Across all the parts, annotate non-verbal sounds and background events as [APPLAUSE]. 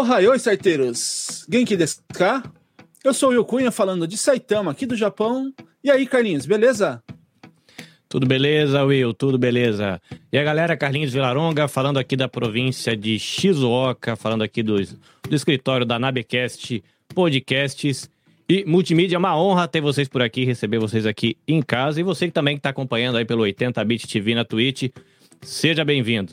Ohayoi, saiteiros! Genki desu ka? Eu sou o Will Cunha, falando de Saitama, aqui do Japão. E aí, Carlinhos, beleza? Tudo beleza, Will? Tudo beleza. E a galera, Carlinhos Vilaronga, falando aqui da província de Shizuoka, falando aqui do, do escritório da Nabecast Podcasts e Multimídia. Uma honra ter vocês por aqui, receber vocês aqui em casa. E você que também está acompanhando aí pelo 80bit TV na Twitch, seja bem-vindo.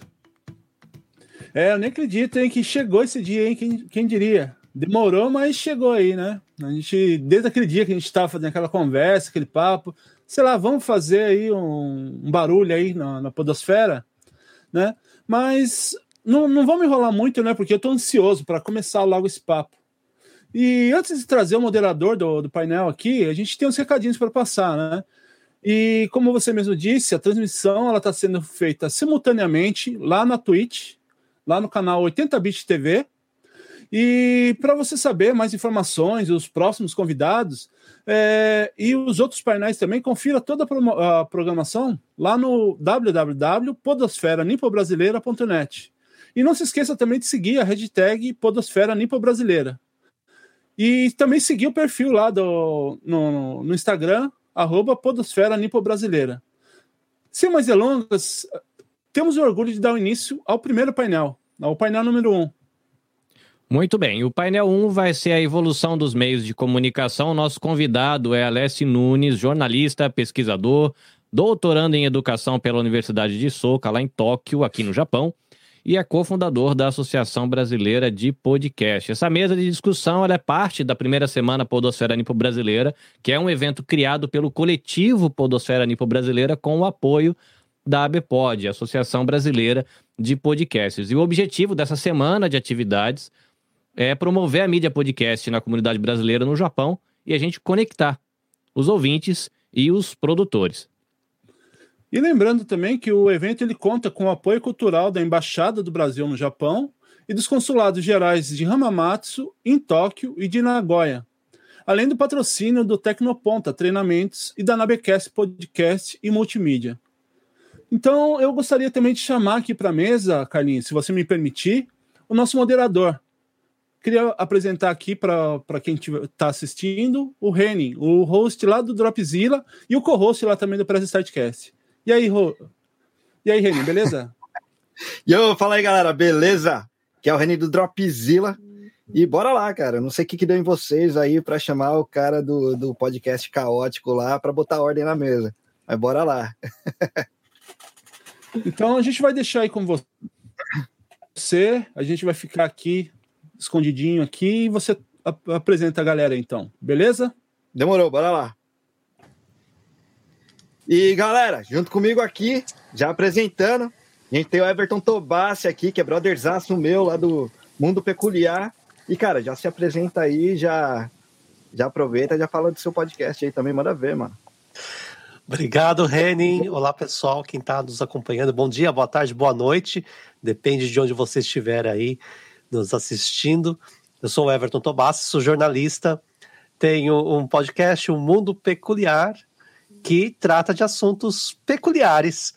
É, eu nem acredito, hein, que chegou esse dia, hein? Quem, quem diria? Demorou, mas chegou aí, né? A gente, desde aquele dia que a gente estava fazendo aquela conversa, aquele papo, sei lá, vamos fazer aí um, um barulho aí na, na, podosfera, né? Mas não, não vamos enrolar muito, né? Porque eu estou ansioso para começar logo esse papo. E antes de trazer o moderador do, do painel aqui, a gente tem uns recadinhos para passar, né? E como você mesmo disse, a transmissão ela está sendo feita simultaneamente lá na Twitch, lá no canal 80bit TV. E para você saber mais informações, os próximos convidados é, e os outros painéis também, confira toda a programação lá no www.podosferanipobrasileira.net. E não se esqueça também de seguir a hashtag Podosfera. E também seguir o perfil lá do, no, no Instagram, arroba Podosfera. Sem mais delongas, temos o orgulho de dar o início ao primeiro painel, ao painel número 1. Um. Muito bem, o painel 1 vai ser a evolução dos meios de comunicação. Nosso convidado é Alessi Nunes, jornalista, pesquisador, doutorando em educação pela Universidade de Soka, lá em Tóquio, aqui no Japão, e é cofundador da Associação Brasileira de Podcast. Essa mesa de discussão é parte da primeira semana Podosfera Nipo Brasileira, que é um evento criado pelo coletivo Podosfera Nipo Brasileira com o apoio da ABPOD, Associação Brasileira de Podcasts. E o objetivo dessa semana de atividades é promover a mídia podcast na comunidade brasileira no Japão e a gente conectar os ouvintes e os produtores. E lembrando também que o evento ele conta com o apoio cultural da Embaixada do Brasil no Japão e dos consulados gerais de Hamamatsu, em Tóquio e de Nagoya, além do patrocínio do Tecnoponta Treinamentos e da Nabecast Podcast e Multimídia. Então, eu gostaria também de chamar aqui para a mesa, Carlinhos, se você me permitir, o nosso moderador. Queria apresentar aqui para quem está assistindo o Renin, o host lá do Dropzilla e o co-host lá também do Press Startcast. E aí, Ro... e aí, Renin, beleza? [LAUGHS] Fala aí, galera, beleza? Que é o Renin do Dropzilla. E bora lá, cara. Não sei o que, que deu em vocês aí para chamar o cara do, do podcast caótico lá para botar ordem na mesa. Mas bora lá. [LAUGHS] Então a gente vai deixar aí com você. A gente vai ficar aqui escondidinho aqui e você ap apresenta a galera então, beleza? Demorou, bora lá. E galera, junto comigo aqui, já apresentando, a gente tem o Everton Tobassi aqui, que é brotherzaço meu lá do Mundo Peculiar. E cara, já se apresenta aí, já já aproveita, já fala do seu podcast aí também, manda ver, mano. Obrigado, Renin. Olá, pessoal, quem está nos acompanhando. Bom dia, boa tarde, boa noite. Depende de onde você estiver aí nos assistindo. Eu sou o Everton Tobassi, sou jornalista. Tenho um podcast, Um Mundo Peculiar, que trata de assuntos peculiares,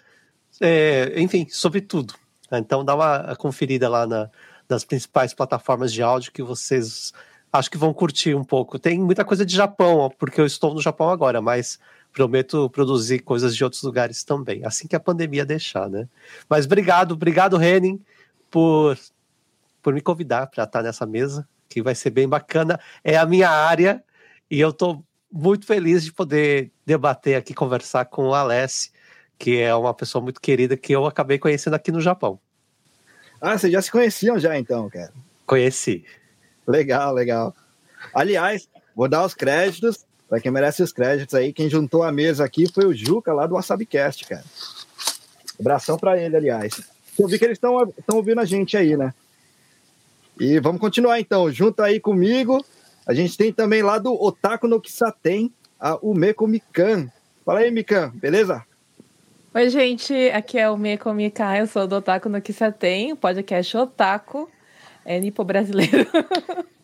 é, enfim, sobre tudo. Então, dá uma conferida lá na, nas principais plataformas de áudio que vocês acho que vão curtir um pouco. Tem muita coisa de Japão, porque eu estou no Japão agora, mas prometo produzir coisas de outros lugares também, assim que a pandemia deixar, né? Mas obrigado, obrigado, Renin, por, por me convidar para estar nessa mesa, que vai ser bem bacana. É a minha área e eu estou muito feliz de poder debater aqui, conversar com o Alessi, que é uma pessoa muito querida que eu acabei conhecendo aqui no Japão. Ah, vocês já se conheciam já então, cara? Conheci. Legal, legal. Aliás, vou dar os créditos para quem merece os créditos aí, quem juntou a mesa aqui foi o Juca lá do WasabiCast, cara. Abração para ele, aliás. Eu vi que eles estão ouvindo a gente aí, né? E vamos continuar então. Junto aí comigo, a gente tem também lá do Otaku no Kisaten, a Umeko Mikan. Fala aí, Mikan, beleza? Oi, gente, aqui é o Umeko Mikan, eu sou do Otaku no Kisaten, podcast Otaku, é nipo brasileiro.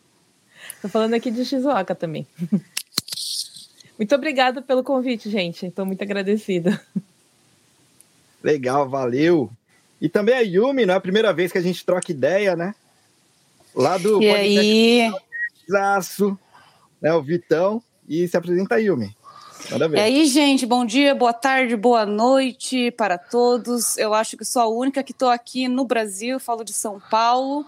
[LAUGHS] Tô falando aqui de Shizuoka também. [LAUGHS] Muito obrigada pelo convite, gente. Estou muito agradecida. Legal, valeu. E também a Yumi, não é a primeira vez que a gente troca ideia, né? lá do E aí? Zaço, né, o Vitão. E se apresenta aí, Yumi. E aí, gente, bom dia, boa tarde, boa noite para todos. Eu acho que sou a única que estou aqui no Brasil, falo de São Paulo.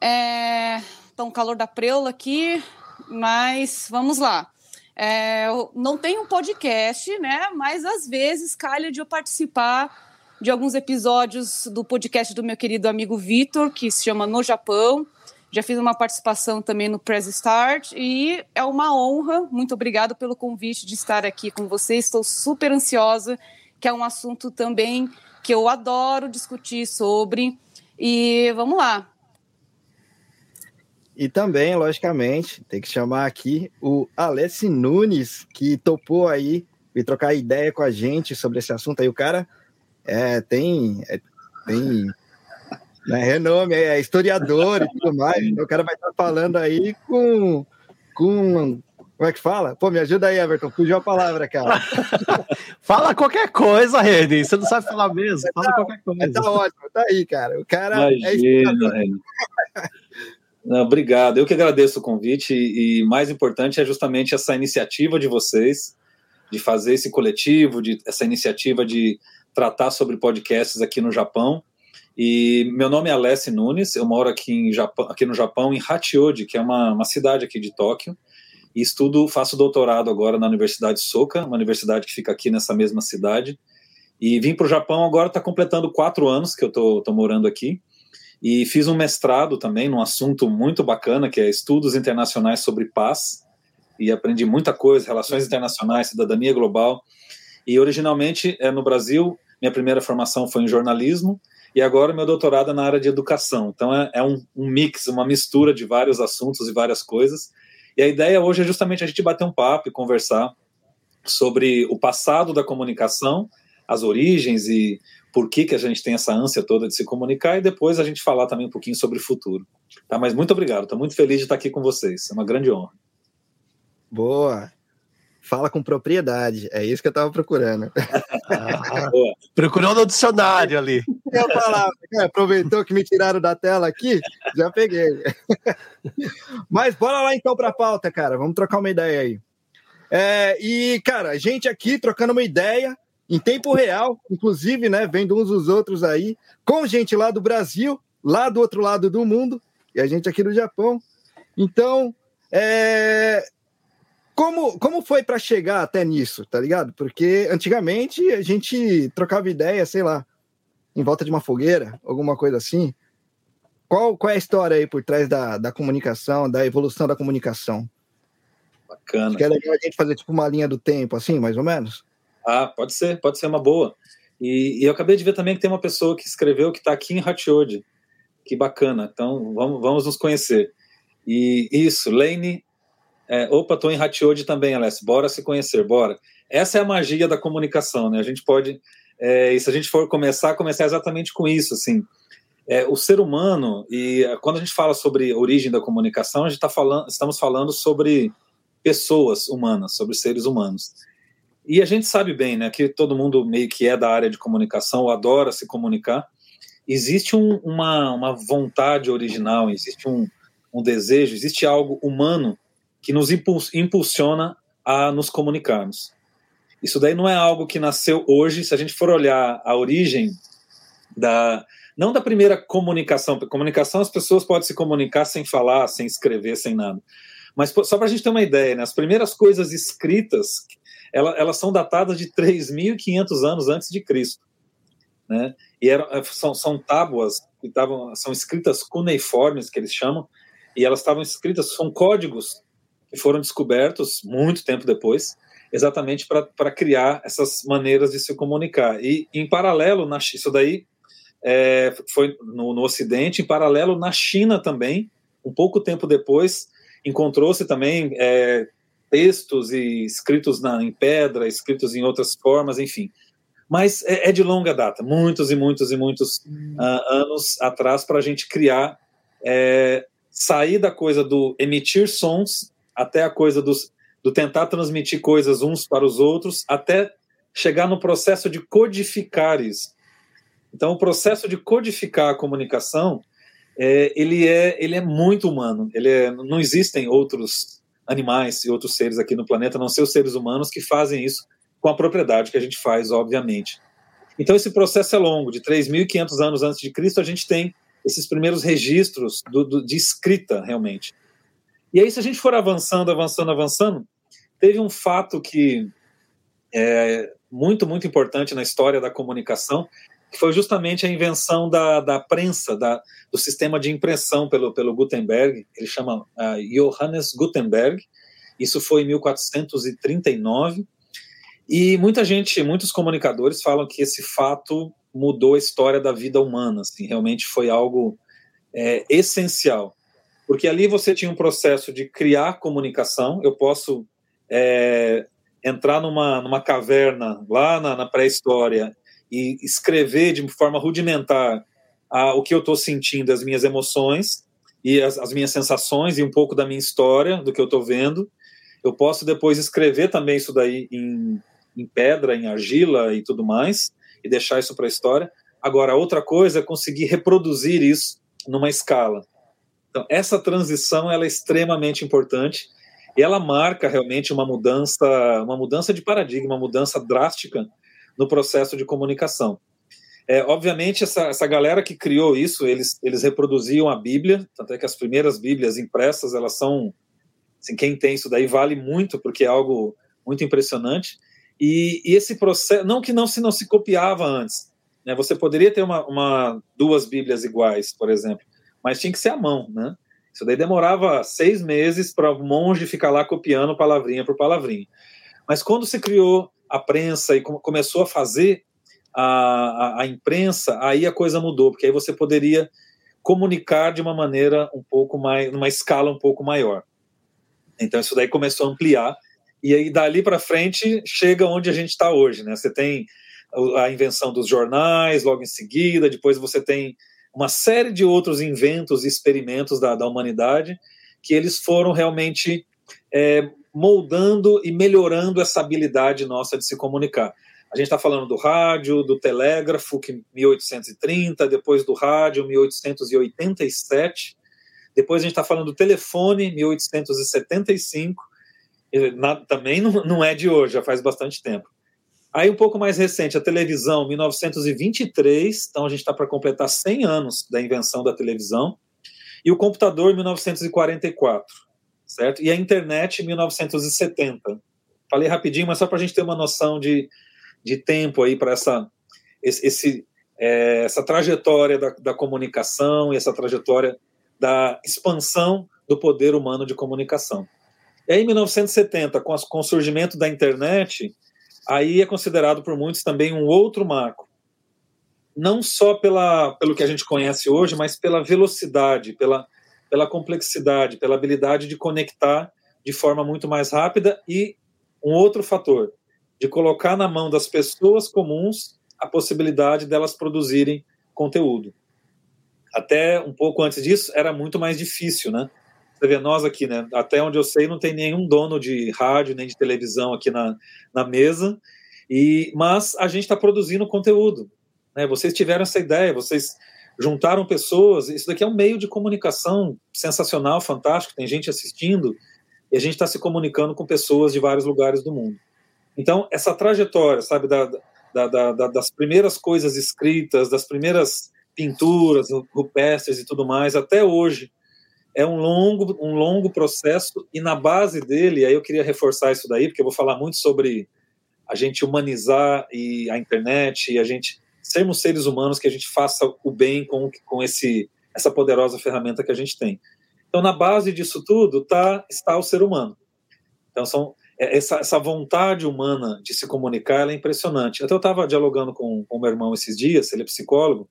É... Tá um calor da preula aqui, mas vamos lá. É, não tenho um podcast, né? Mas às vezes calha de eu participar de alguns episódios do podcast do meu querido amigo Vitor, que se chama No Japão. Já fiz uma participação também no Press Start e é uma honra. Muito obrigado pelo convite de estar aqui com vocês. Estou super ansiosa, que é um assunto também que eu adoro discutir sobre. E vamos lá. E também, logicamente, tem que chamar aqui o Alessi Nunes, que topou aí e trocar ideia com a gente sobre esse assunto aí. O cara é, tem, é, tem né, renome, é historiador e tudo mais. Então, o cara vai estar falando aí com, com. Como é que fala? Pô, me ajuda aí, Everton. Fugiu a palavra, cara. [LAUGHS] Fala qualquer coisa, Reni. Você não sabe falar mesmo. Fala qualquer Mas coisa. tá ótimo, tá aí, cara. O cara é historiador. Obrigado. Eu que agradeço o convite e, e mais importante é justamente essa iniciativa de vocês de fazer esse coletivo, de essa iniciativa de tratar sobre podcasts aqui no Japão. E meu nome é Alessi Nunes, eu moro aqui, em Japão, aqui no Japão, em Hachioji, que é uma, uma cidade aqui de Tóquio, e estudo, faço doutorado agora na Universidade Soka, uma universidade que fica aqui nessa mesma cidade. E vim para o Japão agora, está completando quatro anos que eu estou morando aqui. E fiz um mestrado também num assunto muito bacana, que é estudos internacionais sobre paz. E aprendi muita coisa, relações internacionais, cidadania global. E originalmente é no Brasil, minha primeira formação foi em jornalismo, e agora meu doutorado é na área de educação. Então é, é um, um mix, uma mistura de vários assuntos e várias coisas. E a ideia hoje é justamente a gente bater um papo e conversar sobre o passado da comunicação, as origens e por que, que a gente tem essa ânsia toda de se comunicar, e depois a gente falar também um pouquinho sobre o futuro. Tá? Mas muito obrigado, estou muito feliz de estar aqui com vocês. É uma grande honra. Boa. Fala com propriedade. É isso que eu tava procurando. Ah, procurou no dicionário ali. Eu falava, cara, aproveitou que me tiraram da tela aqui, já peguei. Mas bora lá então para a pauta, cara. Vamos trocar uma ideia aí. É, e, cara, a gente aqui trocando uma ideia em tempo real, inclusive, né, vendo uns dos outros aí, com gente lá do Brasil, lá do outro lado do mundo, e a gente aqui do Japão. Então, é, como, como foi para chegar até nisso, tá ligado? Porque antigamente a gente trocava ideia, sei lá, em volta de uma fogueira, alguma coisa assim. Qual, qual é a história aí por trás da, da comunicação, da evolução da comunicação? Bacana. Acho que é legal a gente fazer tipo uma linha do tempo, assim, mais ou menos. Ah, pode ser, pode ser uma boa. E, e eu acabei de ver também que tem uma pessoa que escreveu que está aqui em Hachioji. Que bacana. Então vamos, vamos nos conhecer. E isso, Lane. É, opa, tô em Hachioji também, Alessio. Bora se conhecer, bora. Essa é a magia da comunicação, né? A gente pode, é, e se a gente for começar, começar exatamente com isso, assim. É, o ser humano e é, quando a gente fala sobre origem da comunicação, a gente tá falando, estamos falando sobre pessoas humanas, sobre seres humanos. E a gente sabe bem, né, que todo mundo meio que é da área de comunicação, adora se comunicar. Existe um, uma, uma vontade original, existe um, um desejo, existe algo humano que nos impulsiona a nos comunicarmos. Isso daí não é algo que nasceu hoje, se a gente for olhar a origem da não da primeira comunicação, porque comunicação as pessoas podem se comunicar sem falar, sem escrever, sem nada. Mas só para a gente ter uma ideia, né, as primeiras coisas escritas elas, elas são datadas de 3.500 anos antes de Cristo. Né? E eram, são, são tábuas que estavam, são escritas cuneiformes, que eles chamam, e elas estavam escritas, são códigos que foram descobertos muito tempo depois, exatamente para criar essas maneiras de se comunicar. E, em paralelo, na, isso daí é, foi no, no Ocidente, em paralelo, na China também, um pouco tempo depois, encontrou-se também é, textos e escritos na, em pedra, escritos em outras formas, enfim. Mas é, é de longa data, muitos e muitos e muitos hum. uh, anos atrás, para a gente criar, é, sair da coisa do emitir sons até a coisa dos, do tentar transmitir coisas uns para os outros, até chegar no processo de codificar isso. Então, o processo de codificar a comunicação é, ele, é, ele é muito humano. Ele é, não existem outros animais e outros seres aqui no planeta, a não ser os seres humanos, que fazem isso com a propriedade que a gente faz, obviamente. Então, esse processo é longo. De 3.500 anos antes de Cristo, a gente tem esses primeiros registros do, do, de escrita, realmente. E aí, se a gente for avançando, avançando, avançando, teve um fato que é muito, muito importante na história da comunicação, que foi justamente a invenção da, da prensa, da, do sistema de impressão pelo, pelo Gutenberg, ele chama uh, Johannes Gutenberg, isso foi em 1439, e muita gente, muitos comunicadores falam que esse fato mudou a história da vida humana, assim, realmente foi algo é, essencial, porque ali você tinha um processo de criar comunicação, eu posso é, entrar numa, numa caverna lá na, na pré-história e escrever de forma rudimentar a, o que eu estou sentindo, as minhas emoções e as, as, minhas sensações e um pouco da minha história, do que eu estou vendo. Eu posso depois escrever também isso daí em, em pedra, em argila e tudo mais, e deixar isso para a história. Agora, outra coisa é conseguir reproduzir isso numa escala. Então, essa transição ela é extremamente importante e ela marca realmente uma mudança, uma mudança de paradigma, uma mudança drástica no processo de comunicação. É, obviamente, essa, essa galera que criou isso, eles, eles reproduziam a Bíblia, tanto é que as primeiras Bíblias impressas, elas são, assim, quem tem isso daí vale muito, porque é algo muito impressionante, e, e esse processo, não que não se, não se copiava antes, né, você poderia ter uma, uma, duas Bíblias iguais, por exemplo, mas tinha que ser à mão, né, isso daí demorava seis meses para o monge ficar lá copiando palavrinha por palavrinha. Mas quando se criou a prensa e começou a fazer a, a, a, imprensa, aí a coisa mudou, porque aí você poderia comunicar de uma maneira um pouco mais, numa escala um pouco maior. Então isso daí começou a ampliar e aí dali para frente chega onde a gente está hoje, né? Você tem a invenção dos jornais logo em seguida, depois você tem uma série de outros inventos e experimentos da, da humanidade que eles foram realmente é, moldando e melhorando essa habilidade nossa de se comunicar. A gente está falando do rádio, do telégrafo, que 1830, depois do rádio, 1887, depois a gente está falando do telefone, 1875, na, também não é de hoje, já faz bastante tempo. Aí um pouco mais recente, a televisão, 1923, então a gente está para completar 100 anos da invenção da televisão, e o computador, 1944 certo? E a internet em 1970. Falei rapidinho, mas só para a gente ter uma noção de, de tempo aí para essa, esse, é, essa trajetória da, da comunicação e essa trajetória da expansão do poder humano de comunicação. E aí, em 1970, com, as, com o surgimento da internet, aí é considerado por muitos também um outro marco. Não só pela, pelo que a gente conhece hoje, mas pela velocidade, pela, pela complexidade, pela habilidade de conectar de forma muito mais rápida e um outro fator, de colocar na mão das pessoas comuns a possibilidade delas produzirem conteúdo. Até um pouco antes disso era muito mais difícil, né? Você vê nós aqui, né? Até onde eu sei, não tem nenhum dono de rádio nem de televisão aqui na, na mesa, e mas a gente está produzindo conteúdo. Né? Vocês tiveram essa ideia, vocês juntaram pessoas. Isso daqui é um meio de comunicação sensacional, fantástico. Tem gente assistindo e a gente está se comunicando com pessoas de vários lugares do mundo. Então, essa trajetória, sabe, da, da, da, das primeiras coisas escritas, das primeiras pinturas rupestres e tudo mais, até hoje, é um longo, um longo processo e na base dele, aí eu queria reforçar isso daí, porque eu vou falar muito sobre a gente humanizar e a internet e a gente sermos seres humanos que a gente faça o bem com, com esse, essa poderosa ferramenta que a gente tem. Então, na base disso tudo tá, está o ser humano. Então, são, é, essa, essa vontade humana de se comunicar é impressionante. Até eu estava dialogando com, o meu irmão esses dias, ele é psicólogo,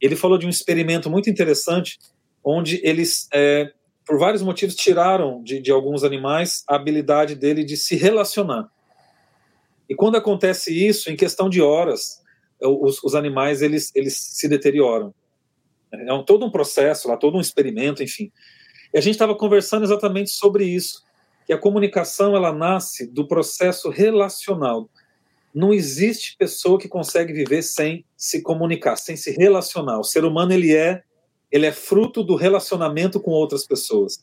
ele falou de um experimento muito interessante, onde eles, é, por vários motivos, tiraram de, de alguns animais a habilidade dele de se relacionar. E quando acontece isso, em questão de horas, os, os animais eles, eles se deterioram. É um, todo um processo lá, todo um experimento, enfim. E a gente estava conversando exatamente sobre isso, que a comunicação ela nasce do processo relacional. Não existe pessoa que consegue viver sem se comunicar, sem se relacionar. O ser humano ele é ele é fruto do relacionamento com outras pessoas.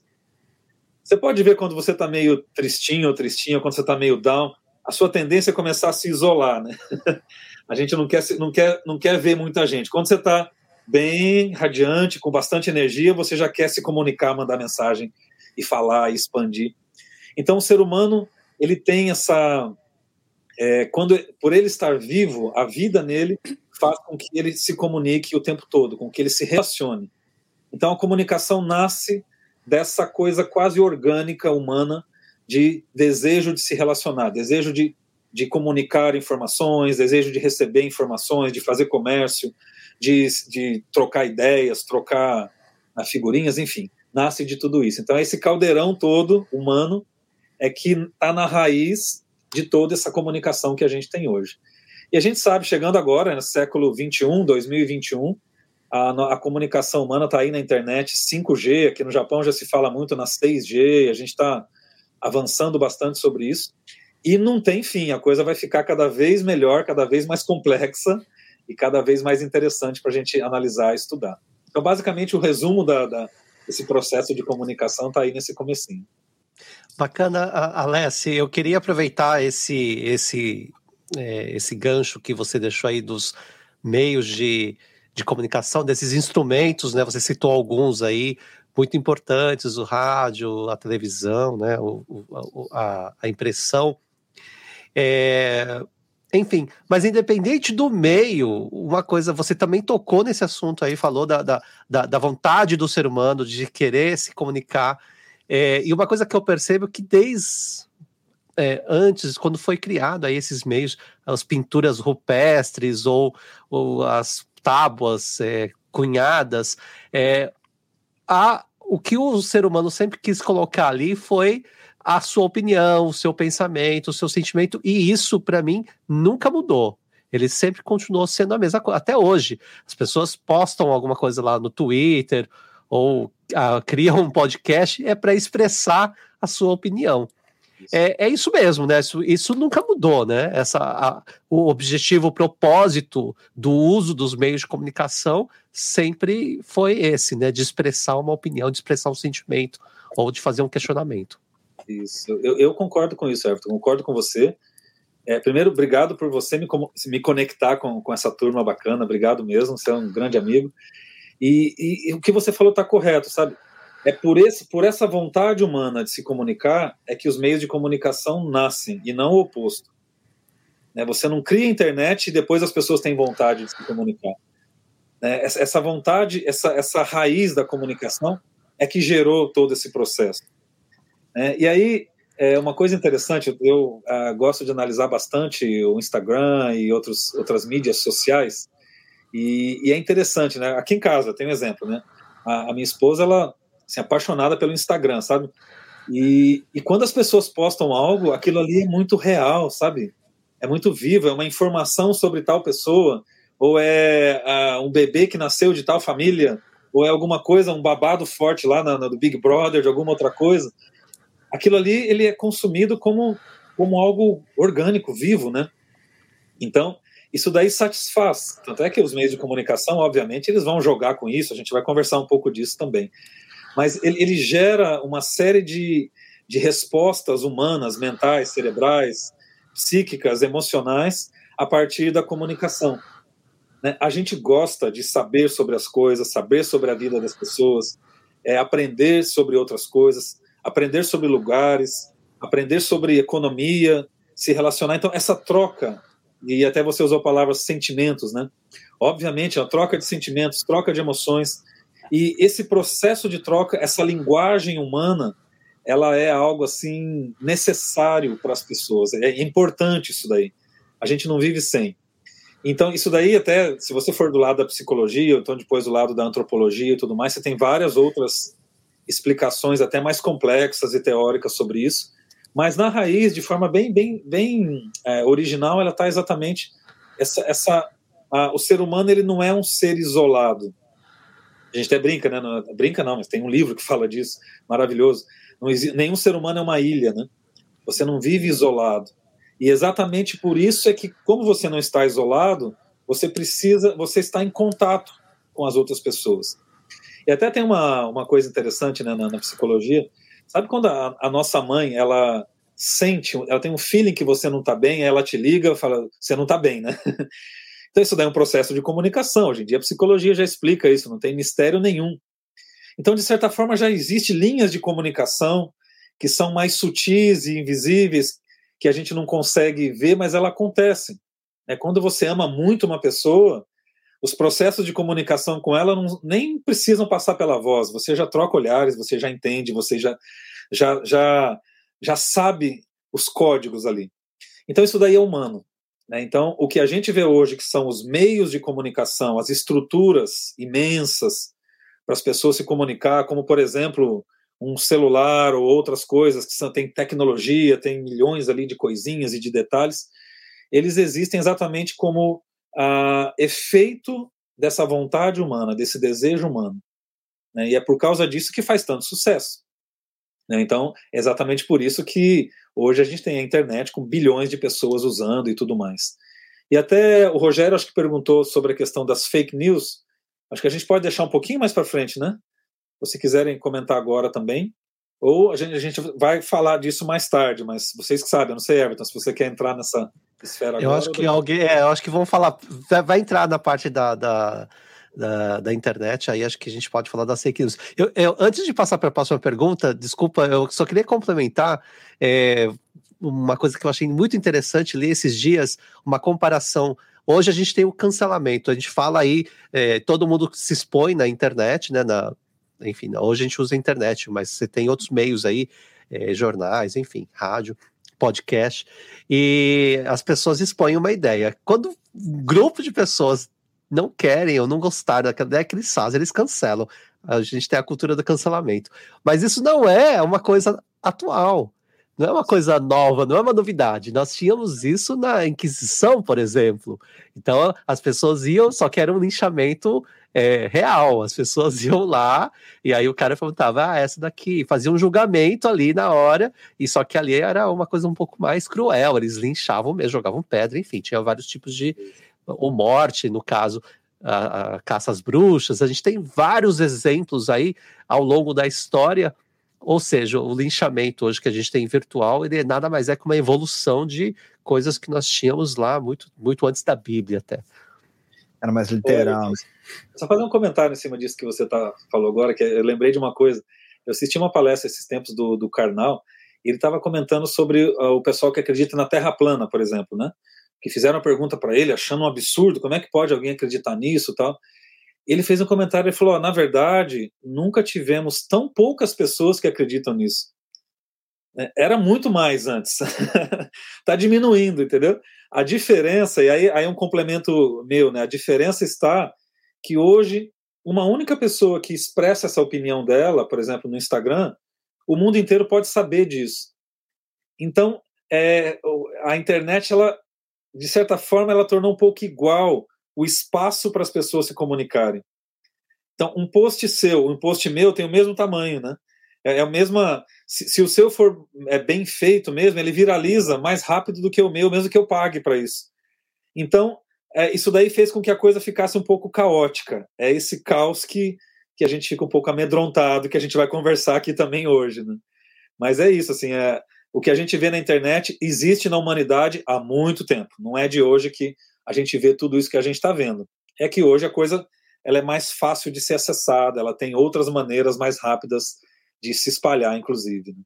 Você pode ver quando você está meio tristinho ou tristinho, quando você está meio down, a sua tendência é começar a se isolar, né? [LAUGHS] a gente não quer, não quer, não quer ver muita gente. Quando você está bem radiante, com bastante energia, você já quer se comunicar, mandar mensagem e falar e expandir. Então, o ser humano ele tem essa, é, quando por ele estar vivo, a vida nele faz com que ele se comunique o tempo todo, com que ele se relacione. Então, a comunicação nasce dessa coisa quase orgânica humana de desejo de se relacionar, desejo de, de comunicar informações, desejo de receber informações, de fazer comércio, de, de trocar ideias, trocar ah, figurinhas, enfim, nasce de tudo isso. Então, esse caldeirão todo humano é que está na raiz de toda essa comunicação que a gente tem hoje. E a gente sabe, chegando agora, no século 21, 2021, a, a comunicação humana está aí na internet, 5G, aqui no Japão já se fala muito na 6G, a gente está avançando bastante sobre isso. E não tem fim, a coisa vai ficar cada vez melhor, cada vez mais complexa e cada vez mais interessante para a gente analisar e estudar. Então, basicamente, o resumo da, da desse processo de comunicação está aí nesse comecinho. Bacana, Alessi, eu queria aproveitar esse, esse, é, esse gancho que você deixou aí dos meios de, de comunicação, desses instrumentos, né? Você citou alguns aí muito importantes, o rádio, a televisão, né? O, o a, a, impressão. É, enfim, mas independente do meio, uma coisa, você também tocou nesse assunto aí, falou da, da, da, vontade do ser humano de querer se comunicar. É, e uma coisa que eu percebo que desde é, antes, quando foi criado aí esses meios, as pinturas rupestres ou, ou as tábuas é, cunhadas, é, a, o que o ser humano sempre quis colocar ali foi a sua opinião, o seu pensamento, o seu sentimento, e isso, para mim, nunca mudou. Ele sempre continuou sendo a mesma coisa, até hoje. As pessoas postam alguma coisa lá no Twitter ou ah, criam um podcast, é para expressar a sua opinião. É, é isso mesmo, né? Isso, isso nunca mudou, né? Essa, a, o objetivo, o propósito do uso dos meios de comunicação sempre foi esse, né? De expressar uma opinião, de expressar um sentimento ou de fazer um questionamento. Isso, eu, eu concordo com isso, Everton, concordo com você. É, primeiro, obrigado por você me, me conectar com, com essa turma bacana, obrigado mesmo, você é um grande amigo. E, e, e o que você falou está correto, sabe? É por, esse, por essa vontade humana de se comunicar é que os meios de comunicação nascem, e não o oposto. Né? Você não cria internet e depois as pessoas têm vontade de se comunicar. Né? Essa, essa vontade, essa, essa raiz da comunicação é que gerou todo esse processo. Né? E aí, é uma coisa interessante, eu uh, gosto de analisar bastante o Instagram e outros, outras mídias sociais, e, e, é interessante, né? Aqui em casa, tem um exemplo, né? A, a minha esposa, ela assim, apaixonada pelo Instagram, sabe? E, e quando as pessoas postam algo, aquilo ali é muito real, sabe? É muito vivo, é uma informação sobre tal pessoa, ou é uh, um bebê que nasceu de tal família, ou é alguma coisa, um babado forte lá na, na, do Big Brother, de alguma outra coisa. Aquilo ali, ele é consumido como, como algo orgânico, vivo, né? Então, isso daí satisfaz. Tanto é que os meios de comunicação, obviamente, eles vão jogar com isso, a gente vai conversar um pouco disso também mas ele, ele gera uma série de, de respostas humanas, mentais, cerebrais, psíquicas, emocionais, a partir da comunicação. Né? A gente gosta de saber sobre as coisas, saber sobre a vida das pessoas, é, aprender sobre outras coisas, aprender sobre lugares, aprender sobre economia, se relacionar. Então, essa troca, e até você usou a palavra sentimentos, né? Obviamente, a troca de sentimentos, troca de emoções, e esse processo de troca, essa linguagem humana, ela é algo assim necessário para as pessoas. É importante isso daí. A gente não vive sem. Então, isso daí, até se você for do lado da psicologia, ou então depois do lado da antropologia e tudo mais, você tem várias outras explicações, até mais complexas e teóricas sobre isso. Mas na raiz, de forma bem, bem, bem é, original, ela está exatamente essa, essa a, o ser humano ele não é um ser isolado. A gente até brinca, né? Não, brinca não, mas tem um livro que fala disso, maravilhoso. Existe, nenhum ser humano é uma ilha, né? Você não vive isolado. E exatamente por isso é que, como você não está isolado, você precisa, você está em contato com as outras pessoas. E até tem uma, uma coisa interessante né, na, na psicologia. Sabe quando a, a, nossa mãe, ela sente, ela tem um feeling que você não está bem, ela te liga e fala, você não está bem, né? [LAUGHS] Então isso daí é um processo de comunicação. Hoje em dia a psicologia já explica isso, não tem mistério nenhum. Então, de certa forma, já existe linhas de comunicação que são mais sutis e invisíveis, que a gente não consegue ver, mas ela acontece. É quando você ama muito uma pessoa, os processos de comunicação com ela não, nem precisam passar pela voz. Você já troca olhares, você já entende, você já, já, já, já sabe os códigos ali. Então isso daí é humano. Né? Então o que a gente vê hoje, que são os meios de comunicação, as estruturas imensas para as pessoas se comunicar, como por exemplo um celular ou outras coisas que são, tem tecnologia, tem milhões ali de coisinhas e de detalhes, eles existem exatamente como uh, efeito dessa vontade humana, desse desejo humano. Né? E é por causa disso que faz tanto sucesso. Né? Então, é exatamente por isso que hoje a gente tem a internet com bilhões de pessoas usando e tudo mais. E até o Rogério, acho que perguntou sobre a questão das fake news. Acho que a gente pode deixar um pouquinho mais para frente, né? Se quiserem comentar agora também. Ou a gente, a gente vai falar disso mais tarde, mas vocês que sabem, eu não sei, Everton, se você quer entrar nessa esfera eu agora. Acho que alguém, é, eu acho que vão falar. Vai, entrar na parte da, da, da, da, internet, aí acho que a gente pode falar das fake news. Eu, eu antes de passar para a próxima pergunta, desculpa, eu só queria complementar. É, uma coisa que eu achei muito interessante ler esses dias, uma comparação Hoje a gente tem o cancelamento, a gente fala aí, é, todo mundo se expõe na internet, né? Na, enfim, hoje a gente usa a internet, mas você tem outros meios aí, é, jornais, enfim, rádio, podcast, e as pessoas expõem uma ideia. Quando um grupo de pessoas não querem ou não gostaram eles fazem, eles cancelam. A gente tem a cultura do cancelamento. Mas isso não é uma coisa atual. Não é uma coisa nova, não é uma novidade. Nós tínhamos isso na Inquisição, por exemplo. Então, as pessoas iam, só que era um linchamento é, real. As pessoas [LAUGHS] iam lá e aí o cara perguntava, ah, essa daqui, fazia um julgamento ali na hora, e só que ali era uma coisa um pouco mais cruel, eles linchavam mesmo, jogavam pedra, enfim, tinha vários tipos de ou morte, no caso, a, a caça às bruxas, a gente tem vários exemplos aí ao longo da história, ou seja, o linchamento hoje que a gente tem virtual, ele nada mais é que uma evolução de coisas que nós tínhamos lá muito, muito antes da Bíblia até. Era mais literal. Só fazer um comentário em cima disso que você tá, falou agora, que eu lembrei de uma coisa. Eu assisti uma palestra esses tempos do, do Karnal, e ele estava comentando sobre uh, o pessoal que acredita na Terra plana, por exemplo, né? Que fizeram uma pergunta para ele, achando um absurdo, como é que pode alguém acreditar nisso tal. Ele fez um comentário e falou: oh, na verdade, nunca tivemos tão poucas pessoas que acreditam nisso. É, era muito mais antes. Está [LAUGHS] diminuindo, entendeu? A diferença, e aí, aí um complemento meu, né? A diferença está que hoje uma única pessoa que expressa essa opinião dela, por exemplo, no Instagram, o mundo inteiro pode saber disso. Então, é, a internet, ela, de certa forma, ela tornou um pouco igual o espaço para as pessoas se comunicarem. Então, um post seu, um post meu tem o mesmo tamanho, né? É, é a mesma. Se, se, o seu for é bem feito mesmo, ele viraliza mais rápido do que o meu, mesmo que eu pague para isso. Então, é, isso daí fez com que a coisa ficasse um pouco caótica. É esse caos que, que a gente fica um pouco amedrontado, que a gente vai conversar aqui também hoje, né? Mas é isso, assim, é, o que a gente vê na internet existe na humanidade há muito tempo. Não é de hoje que a gente vê tudo isso que a gente está vendo. É que hoje a coisa ela é mais fácil de ser acessada, ela tem outras maneiras mais rápidas de se espalhar, inclusive. Né?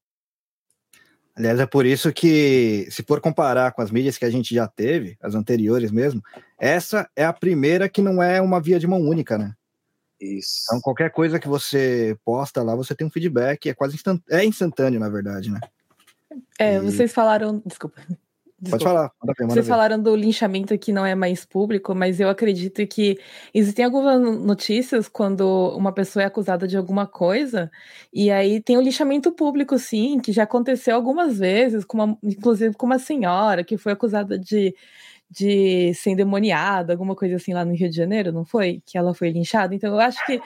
Aliás, é por isso que, se for comparar com as mídias que a gente já teve, as anteriores mesmo, essa é a primeira que não é uma via de mão única, né? Isso. Então, qualquer coisa que você posta lá, você tem um feedback, é quase instant... é instantâneo, na verdade, né? É, e... vocês falaram. Desculpa. Desculpa. Pode falar. Manda ver, manda Vocês ver. falaram do linchamento que não é mais público, mas eu acredito que existem algumas notícias quando uma pessoa é acusada de alguma coisa, e aí tem o linchamento público, sim, que já aconteceu algumas vezes, com uma, inclusive com uma senhora que foi acusada de, de ser endemoniada, alguma coisa assim lá no Rio de Janeiro, não foi? Que ela foi linchada. Então eu acho que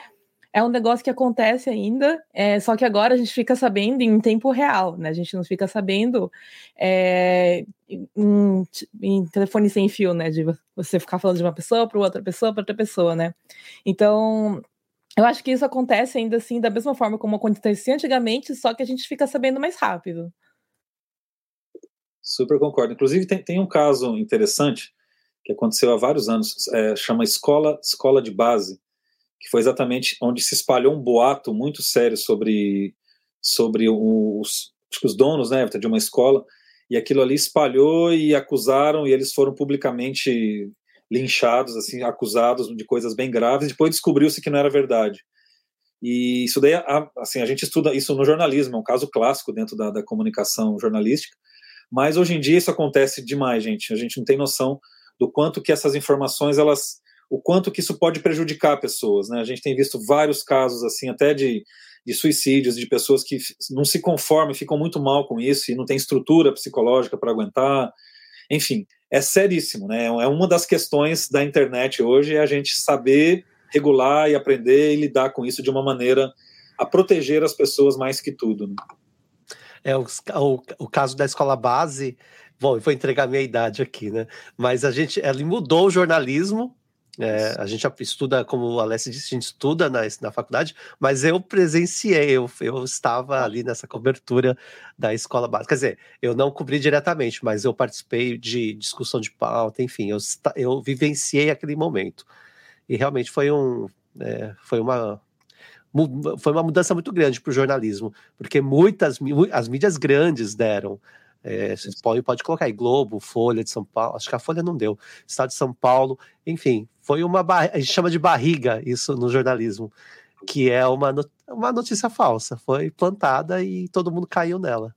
é um negócio que acontece ainda, é, só que agora a gente fica sabendo em tempo real, né? A gente não fica sabendo é, em, em, telefone sem fio, né? De você ficar falando de uma pessoa para outra pessoa para outra pessoa, né? Então eu acho que isso acontece ainda assim da mesma forma como acontecia antigamente, só que a gente fica sabendo mais rápido. Super concordo. Inclusive, tem, tem um caso interessante que aconteceu há vários anos, é, chama Escola, Escola de Base, que foi exatamente onde se espalhou um boato muito sério sobre, sobre os, os donos né, de uma escola, e aquilo ali espalhou e acusaram, e eles foram publicamente linchados, assim, acusados de coisas bem graves, depois descobriu-se que não era verdade. E isso daí, assim, a gente estuda isso no jornalismo, é um caso clássico dentro da, da comunicação jornalística, mas hoje em dia isso acontece demais, gente. A gente não tem noção do quanto que essas informações, elas, o quanto que isso pode prejudicar pessoas, né? A gente tem visto vários casos, assim, até de, de suicídios, de pessoas que não se conformam, ficam muito mal com isso e não tem estrutura psicológica para aguentar. Enfim, é seríssimo, né? É uma das questões da internet hoje é a gente saber regular e aprender e lidar com isso de uma maneira a proteger as pessoas mais que tudo. Né? É o, o, o caso da escola base. Bom, eu vou entregar minha idade aqui, né? Mas a gente, ela mudou o jornalismo é, a gente estuda, como o Alessio disse, a gente estuda na, na faculdade, mas eu presenciei, eu, eu estava ali nessa cobertura da escola básica. Quer dizer, eu não cobri diretamente, mas eu participei de discussão de pauta, enfim, eu, eu vivenciei aquele momento. E realmente foi um. É, foi uma. Foi uma mudança muito grande para o jornalismo, porque muitas as mídias grandes deram é, vocês podem pode colocar aí Globo, Folha de São Paulo, acho que a Folha não deu, Estado de São Paulo, enfim, foi uma a gente chama de barriga isso no jornalismo, que é uma, uma notícia falsa, foi plantada e todo mundo caiu nela.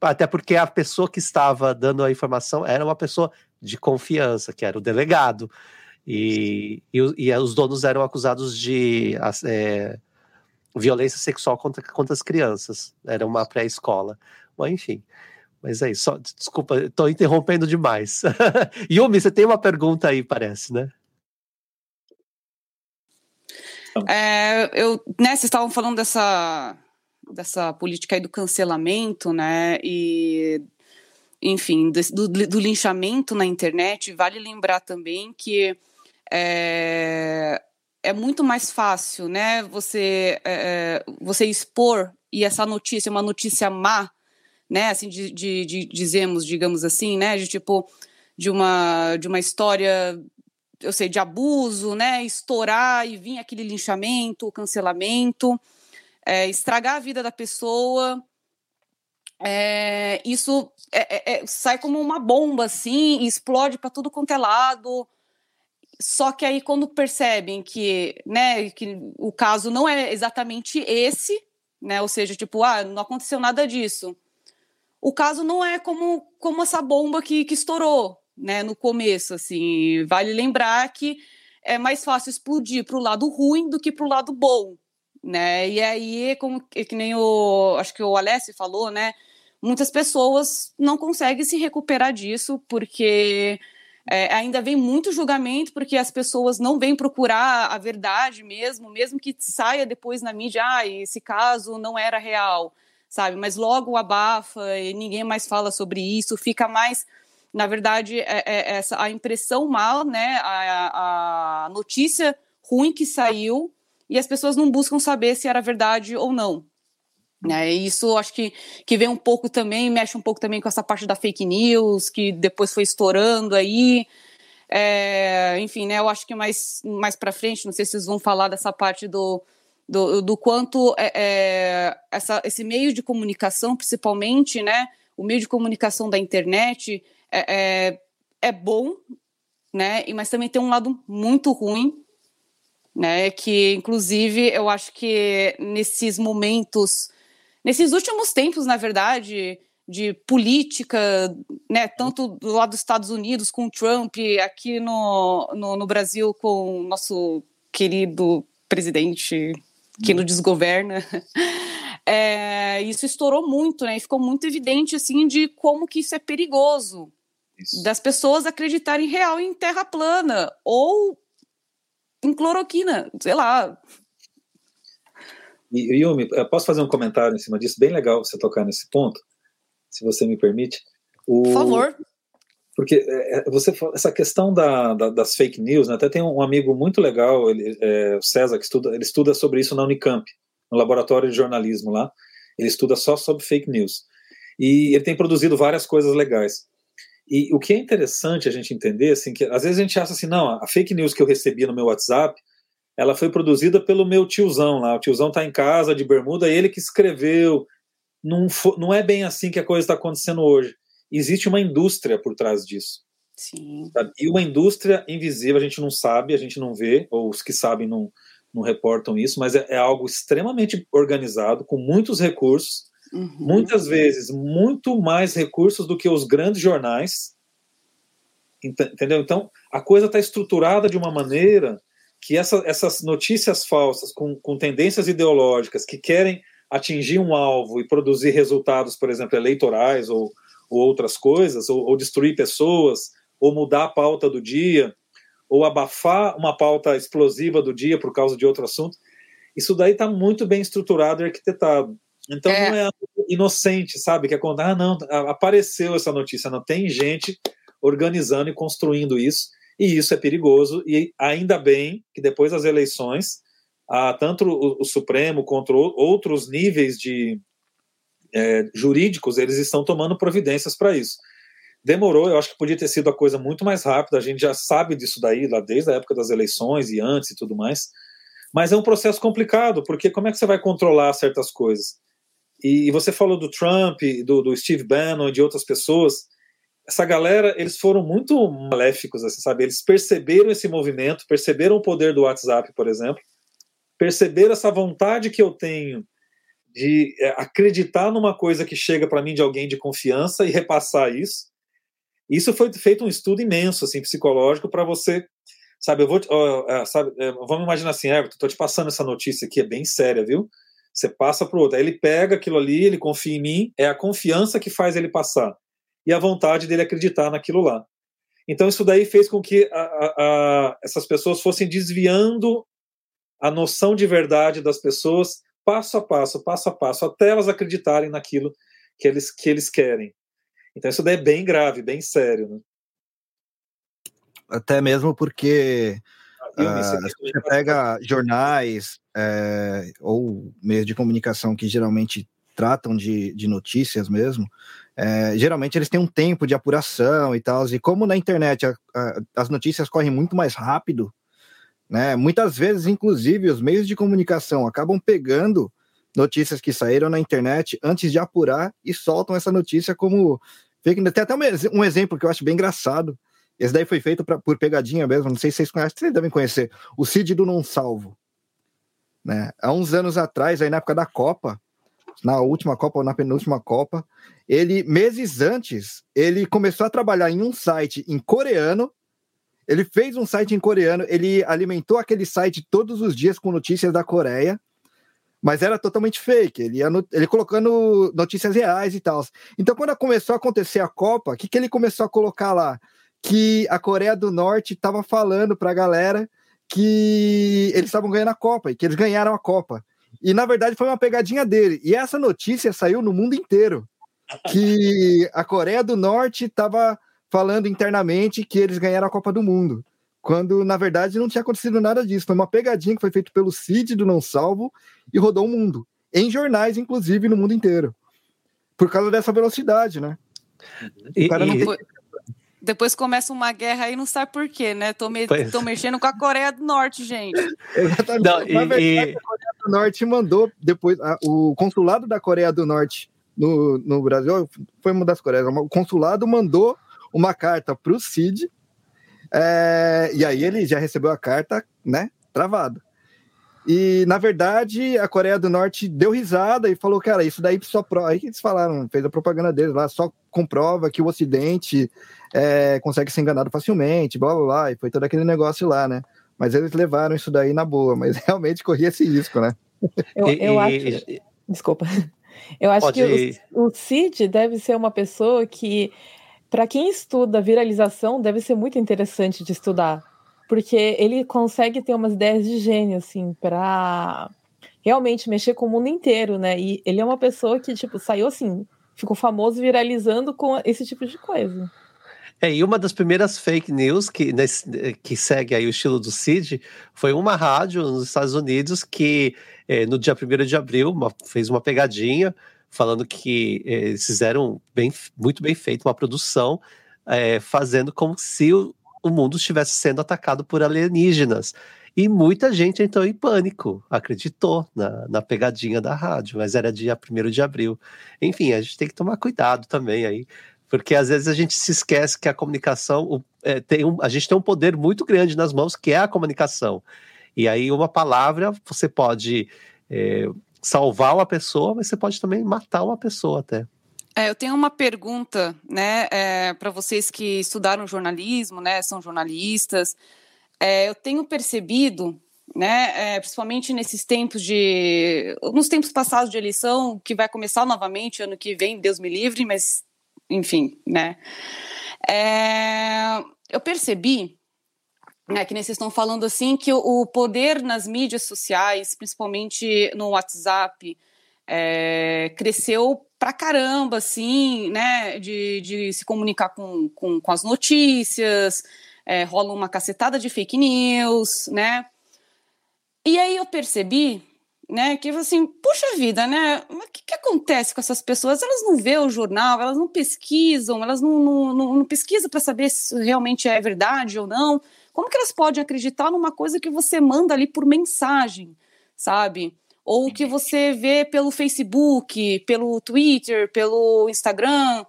Até porque a pessoa que estava dando a informação era uma pessoa de confiança, que era o delegado. E, e, e os donos eram acusados de é, violência sexual contra, contra as crianças. Era uma pré-escola. Enfim. Mas é isso. Só, desculpa, estou interrompendo demais. [LAUGHS] Yumi, você tem uma pergunta aí, parece, né? É, eu, né, vocês estavam falando dessa, dessa política aí do cancelamento, né? E, enfim, do, do linchamento na internet. Vale lembrar também que é, é muito mais fácil, né? Você, é, é você expor e essa notícia, uma notícia má, né? Assim, de, de, de, dizemos, digamos assim, né? De tipo, de uma, de uma história, eu sei, de abuso, né? Estourar e vir aquele linchamento, cancelamento, é, estragar a vida da pessoa. É, isso é, é, é sai como uma bomba, assim, explode para tudo quanto é lado. Só que aí, quando percebem que, né, que o caso não é exatamente esse, né, ou seja, tipo, ah, não aconteceu nada disso, o caso não é como, como essa bomba que, que estourou né, no começo. Assim, vale lembrar que é mais fácil explodir para o lado ruim do que para o lado bom. Né? E aí, como que nem o acho que o Alessi falou, né? Muitas pessoas não conseguem se recuperar disso porque é, ainda vem muito julgamento, porque as pessoas não vêm procurar a verdade mesmo, mesmo que saia depois na mídia, ah, esse caso não era real sabe? Mas logo abafa e ninguém mais fala sobre isso, fica mais na verdade, é, é essa a impressão mal, né? A, a, notícia ruim que saiu e as pessoas não buscam saber se era verdade ou não. Né? Isso acho que, que vem um pouco também, mexe um pouco também com essa parte da fake news, que depois foi estourando aí. É, enfim, né? Eu acho que mais, mais para frente, não sei se vocês vão falar dessa parte do, do, do quanto é, é, essa, esse meio de comunicação, principalmente, né, o meio de comunicação da internet é, é, é bom, né, mas também tem um lado muito ruim, né, que inclusive eu acho que nesses momentos, nesses últimos tempos, na verdade, de política, né, tanto do lado dos Estados Unidos com o Trump, aqui no, no, no Brasil com o nosso querido presidente que nos desgoverna. [LAUGHS] É, isso estourou muito, né? E ficou muito evidente, assim, de como que isso é perigoso. Isso. Das pessoas acreditarem real em terra plana ou em cloroquina, sei lá. E, Yumi, posso fazer um comentário em cima disso? Bem legal você tocar nesse ponto, se você me permite. O, Por favor. porque é, você essa questão da, da, das fake news, né, até tem um amigo muito legal, ele, é, o César, que estuda, ele estuda sobre isso na Unicamp, no laboratório de jornalismo lá, ele estuda só sobre fake news. E ele tem produzido várias coisas legais. E o que é interessante a gente entender, assim, que às vezes a gente acha assim, não, a fake news que eu recebi no meu WhatsApp, ela foi produzida pelo meu tiozão lá, o tiozão está em casa de bermuda, ele que escreveu, não, não é bem assim que a coisa está acontecendo hoje existe uma indústria por trás disso. Sim. Sabe? E uma indústria invisível, a gente não sabe, a gente não vê, ou os que sabem não, não reportam isso, mas é, é algo extremamente organizado, com muitos recursos, uhum. muitas vezes muito mais recursos do que os grandes jornais. Entendeu? Então, a coisa está estruturada de uma maneira que essa, essas notícias falsas, com, com tendências ideológicas que querem atingir um alvo e produzir resultados, por exemplo, eleitorais ou ou outras coisas, ou, ou destruir pessoas, ou mudar a pauta do dia, ou abafar uma pauta explosiva do dia por causa de outro assunto. Isso daí está muito bem estruturado e arquitetado. Então é. não é inocente, sabe? Que é quando, ah, não, apareceu essa notícia, não tem gente organizando e construindo isso, e isso é perigoso, e ainda bem que depois das eleições, ah, tanto o, o Supremo quanto outros níveis de, é, jurídicos, eles estão tomando providências para isso. Demorou, eu acho que podia ter sido a coisa muito mais rápida, a gente já sabe disso daí, lá desde a época das eleições e antes e tudo mais, mas é um processo complicado, porque como é que você vai controlar certas coisas? E, você falou do Trump, do, do Steve Bannon de outras pessoas, essa galera, eles foram muito maléficos, assim, sabe? Eles perceberam esse movimento, perceberam o poder do WhatsApp, por exemplo, perceberam essa vontade que eu tenho de é, acreditar numa coisa que chega para mim de alguém de confiança e repassar isso. Isso foi feito um estudo imenso, assim, psicológico, para você, sabe, eu vou, uh, sabe, uh, vamos imaginar assim, Everton, tô te passando essa notícia aqui, é bem séria, viu? Você passa para o outro, aí ele pega aquilo ali, ele confia em mim, é a confiança que faz ele passar e a vontade dele acreditar naquilo lá. Então isso daí fez com que a, a, a, essas pessoas fossem desviando a noção de verdade das pessoas passo a passo, passo a passo, até elas acreditarem naquilo que eles, que eles querem. Então isso daí é bem grave, bem sério. Né? Até mesmo porque uh, você pega jornais é, ou meios de comunicação que geralmente tratam de, de notícias mesmo, é, geralmente eles têm um tempo de apuração e tal, e como na internet a, a, as notícias correm muito mais rápido, né? Muitas vezes, inclusive, os meios de comunicação acabam pegando notícias que saíram na internet antes de apurar e soltam essa notícia como Tem até um, exemplo que eu acho bem engraçado. Esse daí foi feito pra, por pegadinha mesmo, não sei se vocês conhecem, vocês devem conhecer. O Cid do Não Salvo. Né? Há uns anos atrás, aí na época da Copa, na última Copa ou na penúltima Copa, ele, meses antes, ele começou a trabalhar em um site em coreano ele fez um site em coreano, ele alimentou aquele site todos os dias com notícias da Coreia, mas era totalmente fake. Ele ia no, ele colocando notícias reais e tal. Então, quando começou a acontecer a Copa, o que, que ele começou a colocar lá? Que a Coreia do Norte estava falando para a galera que eles estavam ganhando a Copa e que eles ganharam a Copa. E na verdade foi uma pegadinha dele. E essa notícia saiu no mundo inteiro. Que a Coreia do Norte estava falando internamente que eles ganharam a Copa do Mundo. Quando, na verdade, não tinha acontecido nada disso. Foi uma pegadinha que foi feita pelo Cid do Não Salvo e rodou o mundo. Em jornais, inclusive, no mundo inteiro. Por causa dessa velocidade, né? E, e... Tem... Depois começa uma guerra aí, não sabe por quê, né? Tô, me... Tô mexendo com a Coreia do Norte, gente. [LAUGHS] Exatamente. Não, e, Na verdade, e... a Coreia do Norte mandou depois. A, o consulado da Coreia do Norte no, no Brasil foi uma das Coreias. O consulado mandou uma carta para o Cid, é, e aí ele já recebeu a carta, né, travada. E, na verdade, a Coreia do Norte deu risada e falou, cara, isso daí só prova. Aí eles falaram, fez a propaganda deles lá, só comprova que o Ocidente é, consegue ser enganado facilmente, blá blá blá, e foi todo aquele negócio lá, né? Mas eles levaram isso daí na boa, mas [LAUGHS] realmente corria esse risco, né? Eu, eu acho. Desculpa. Eu acho Pode... que o, o Cid deve ser uma pessoa que para quem estuda viralização, deve ser muito interessante de estudar, porque ele consegue ter umas ideias de gênio, assim, para realmente mexer com o mundo inteiro, né? E ele é uma pessoa que, tipo, saiu assim, ficou famoso viralizando com esse tipo de coisa. É, e uma das primeiras fake news que, nesse, que segue aí o estilo do Cid foi uma rádio nos Estados Unidos que é, no dia 1 de abril uma, fez uma pegadinha falando que é, eles fizeram bem, muito bem feito uma produção é, fazendo como se o, o mundo estivesse sendo atacado por alienígenas. E muita gente entrou em pânico, acreditou na, na pegadinha da rádio, mas era dia 1 de abril. Enfim, a gente tem que tomar cuidado também aí, porque às vezes a gente se esquece que a comunicação é, tem um, a gente tem um poder muito grande nas mãos, que é a comunicação. E aí, uma palavra, você pode é, salvar uma pessoa, mas você pode também matar uma pessoa até. É, eu tenho uma pergunta, né, é, para vocês que estudaram jornalismo, né, são jornalistas. É, eu tenho percebido, né, é, principalmente nesses tempos de, nos tempos passados de eleição, que vai começar novamente ano que vem, Deus me livre, mas enfim, né? É, eu percebi, né, que nem vocês estão falando assim, que o, poder nas mídias sociais, principalmente no WhatsApp, é, cresceu pra caramba, assim, né, de, de se comunicar com, com, com as notícias, é, rola uma cacetada de fake news, né? E aí eu percebi né? Que assim, puxa vida, né? O que, que, acontece com essas pessoas? Elas não vê o jornal, elas não pesquisam, elas não, não, não, não pesquisam para saber se realmente é verdade ou não. Como que elas podem acreditar numa coisa que você manda ali por mensagem, sabe? Ou que você vê pelo Facebook, pelo Twitter, pelo Instagram,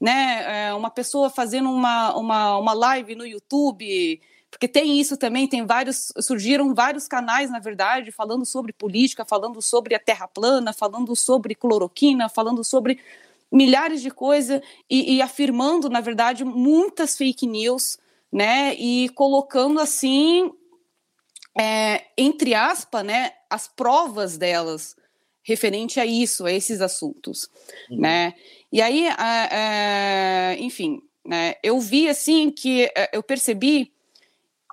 né? É uma pessoa fazendo uma, uma, uma live no YouTube porque tem isso também, tem vários, surgiram vários canais, na verdade, falando sobre política, falando sobre a terra plana, falando sobre cloroquina, falando sobre milhares de coisas e, e afirmando, na verdade, muitas fake news, né, e colocando assim, é, entre aspas, né, as provas delas referente a isso, a esses assuntos, uhum. né, e aí, é, é, enfim, né, eu vi assim que é, eu percebi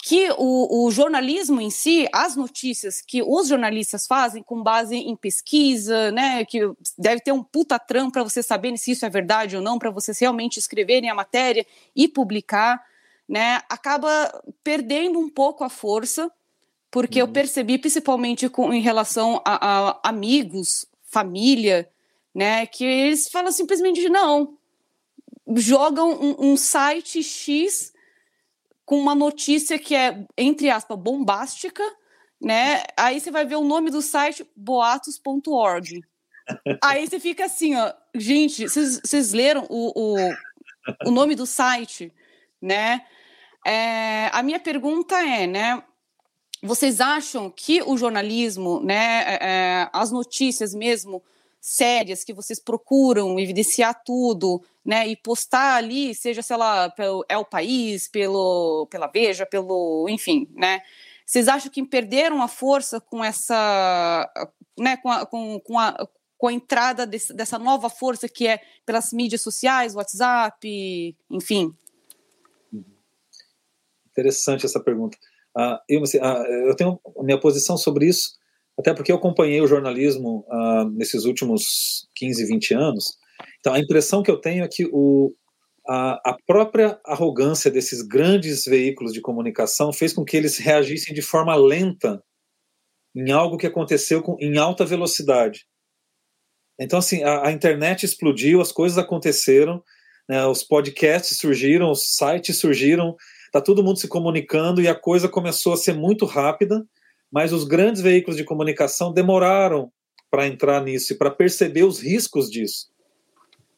que o, o, jornalismo em si, as notícias que os jornalistas fazem com base em pesquisa, né, que deve ter um puta tram para você saber se isso é verdade ou não, para vocês realmente escreverem a matéria e publicar, né, acaba perdendo um pouco a força, porque uhum. eu percebi, principalmente com, em relação a, a amigos, família, né, que eles falam simplesmente não, jogam um, um site X com uma notícia que é, entre aspas, bombástica, né? Aí você vai ver o nome do site, boatos.org. Aí você fica assim, ó, gente, vocês leram o, o, o, nome do site, né? É, a minha pergunta é, né? Vocês acham que o jornalismo, né, é, é as notícias mesmo, sérias que vocês procuram evidenciar tudo, né, e postar ali, seja, sei lá, pelo É o País, pelo, pela Veja, pelo, enfim, né, vocês acham que perderam a força com essa, né, com a, com, com a, com a entrada desse, dessa nova força que é pelas mídias sociais, WhatsApp, enfim? Interessante essa pergunta. Uh, eu, assim, uh, eu tenho minha posição sobre isso, até porque eu acompanhei o jornalismo uh, nesses últimos 15, 20 anos. Então, a impressão que eu tenho é que o, a, a, própria arrogância desses grandes veículos de comunicação fez com que eles reagissem de forma lenta em algo que aconteceu com, em alta velocidade. Então, assim, a, a internet explodiu, as coisas aconteceram, né, os podcasts surgiram, os sites surgiram, está todo mundo se comunicando e a coisa começou a ser muito rápida mas os grandes veículos de comunicação demoraram para entrar nisso e para perceber os riscos disso.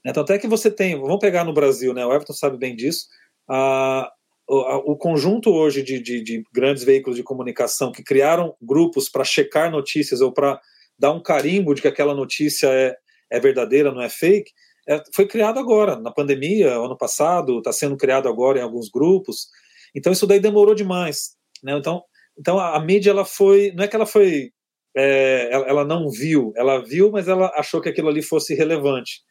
Então, até que você tem, vamos pegar no Brasil, né? O Everton sabe bem disso. A, o, o conjunto hoje de, de, de, grandes veículos de comunicação que criaram grupos para checar notícias ou para dar um carimbo de que aquela notícia é, é verdadeira, não é fake, é, foi criado agora, na pandemia, ano passado, está sendo criado agora em alguns grupos. Então, isso daí demorou demais. Né? Então, então a, a, mídia ela foi, não é que ela foi, é, ela, ela, não viu, ela viu, mas ela achou que aquilo ali fosse relevante.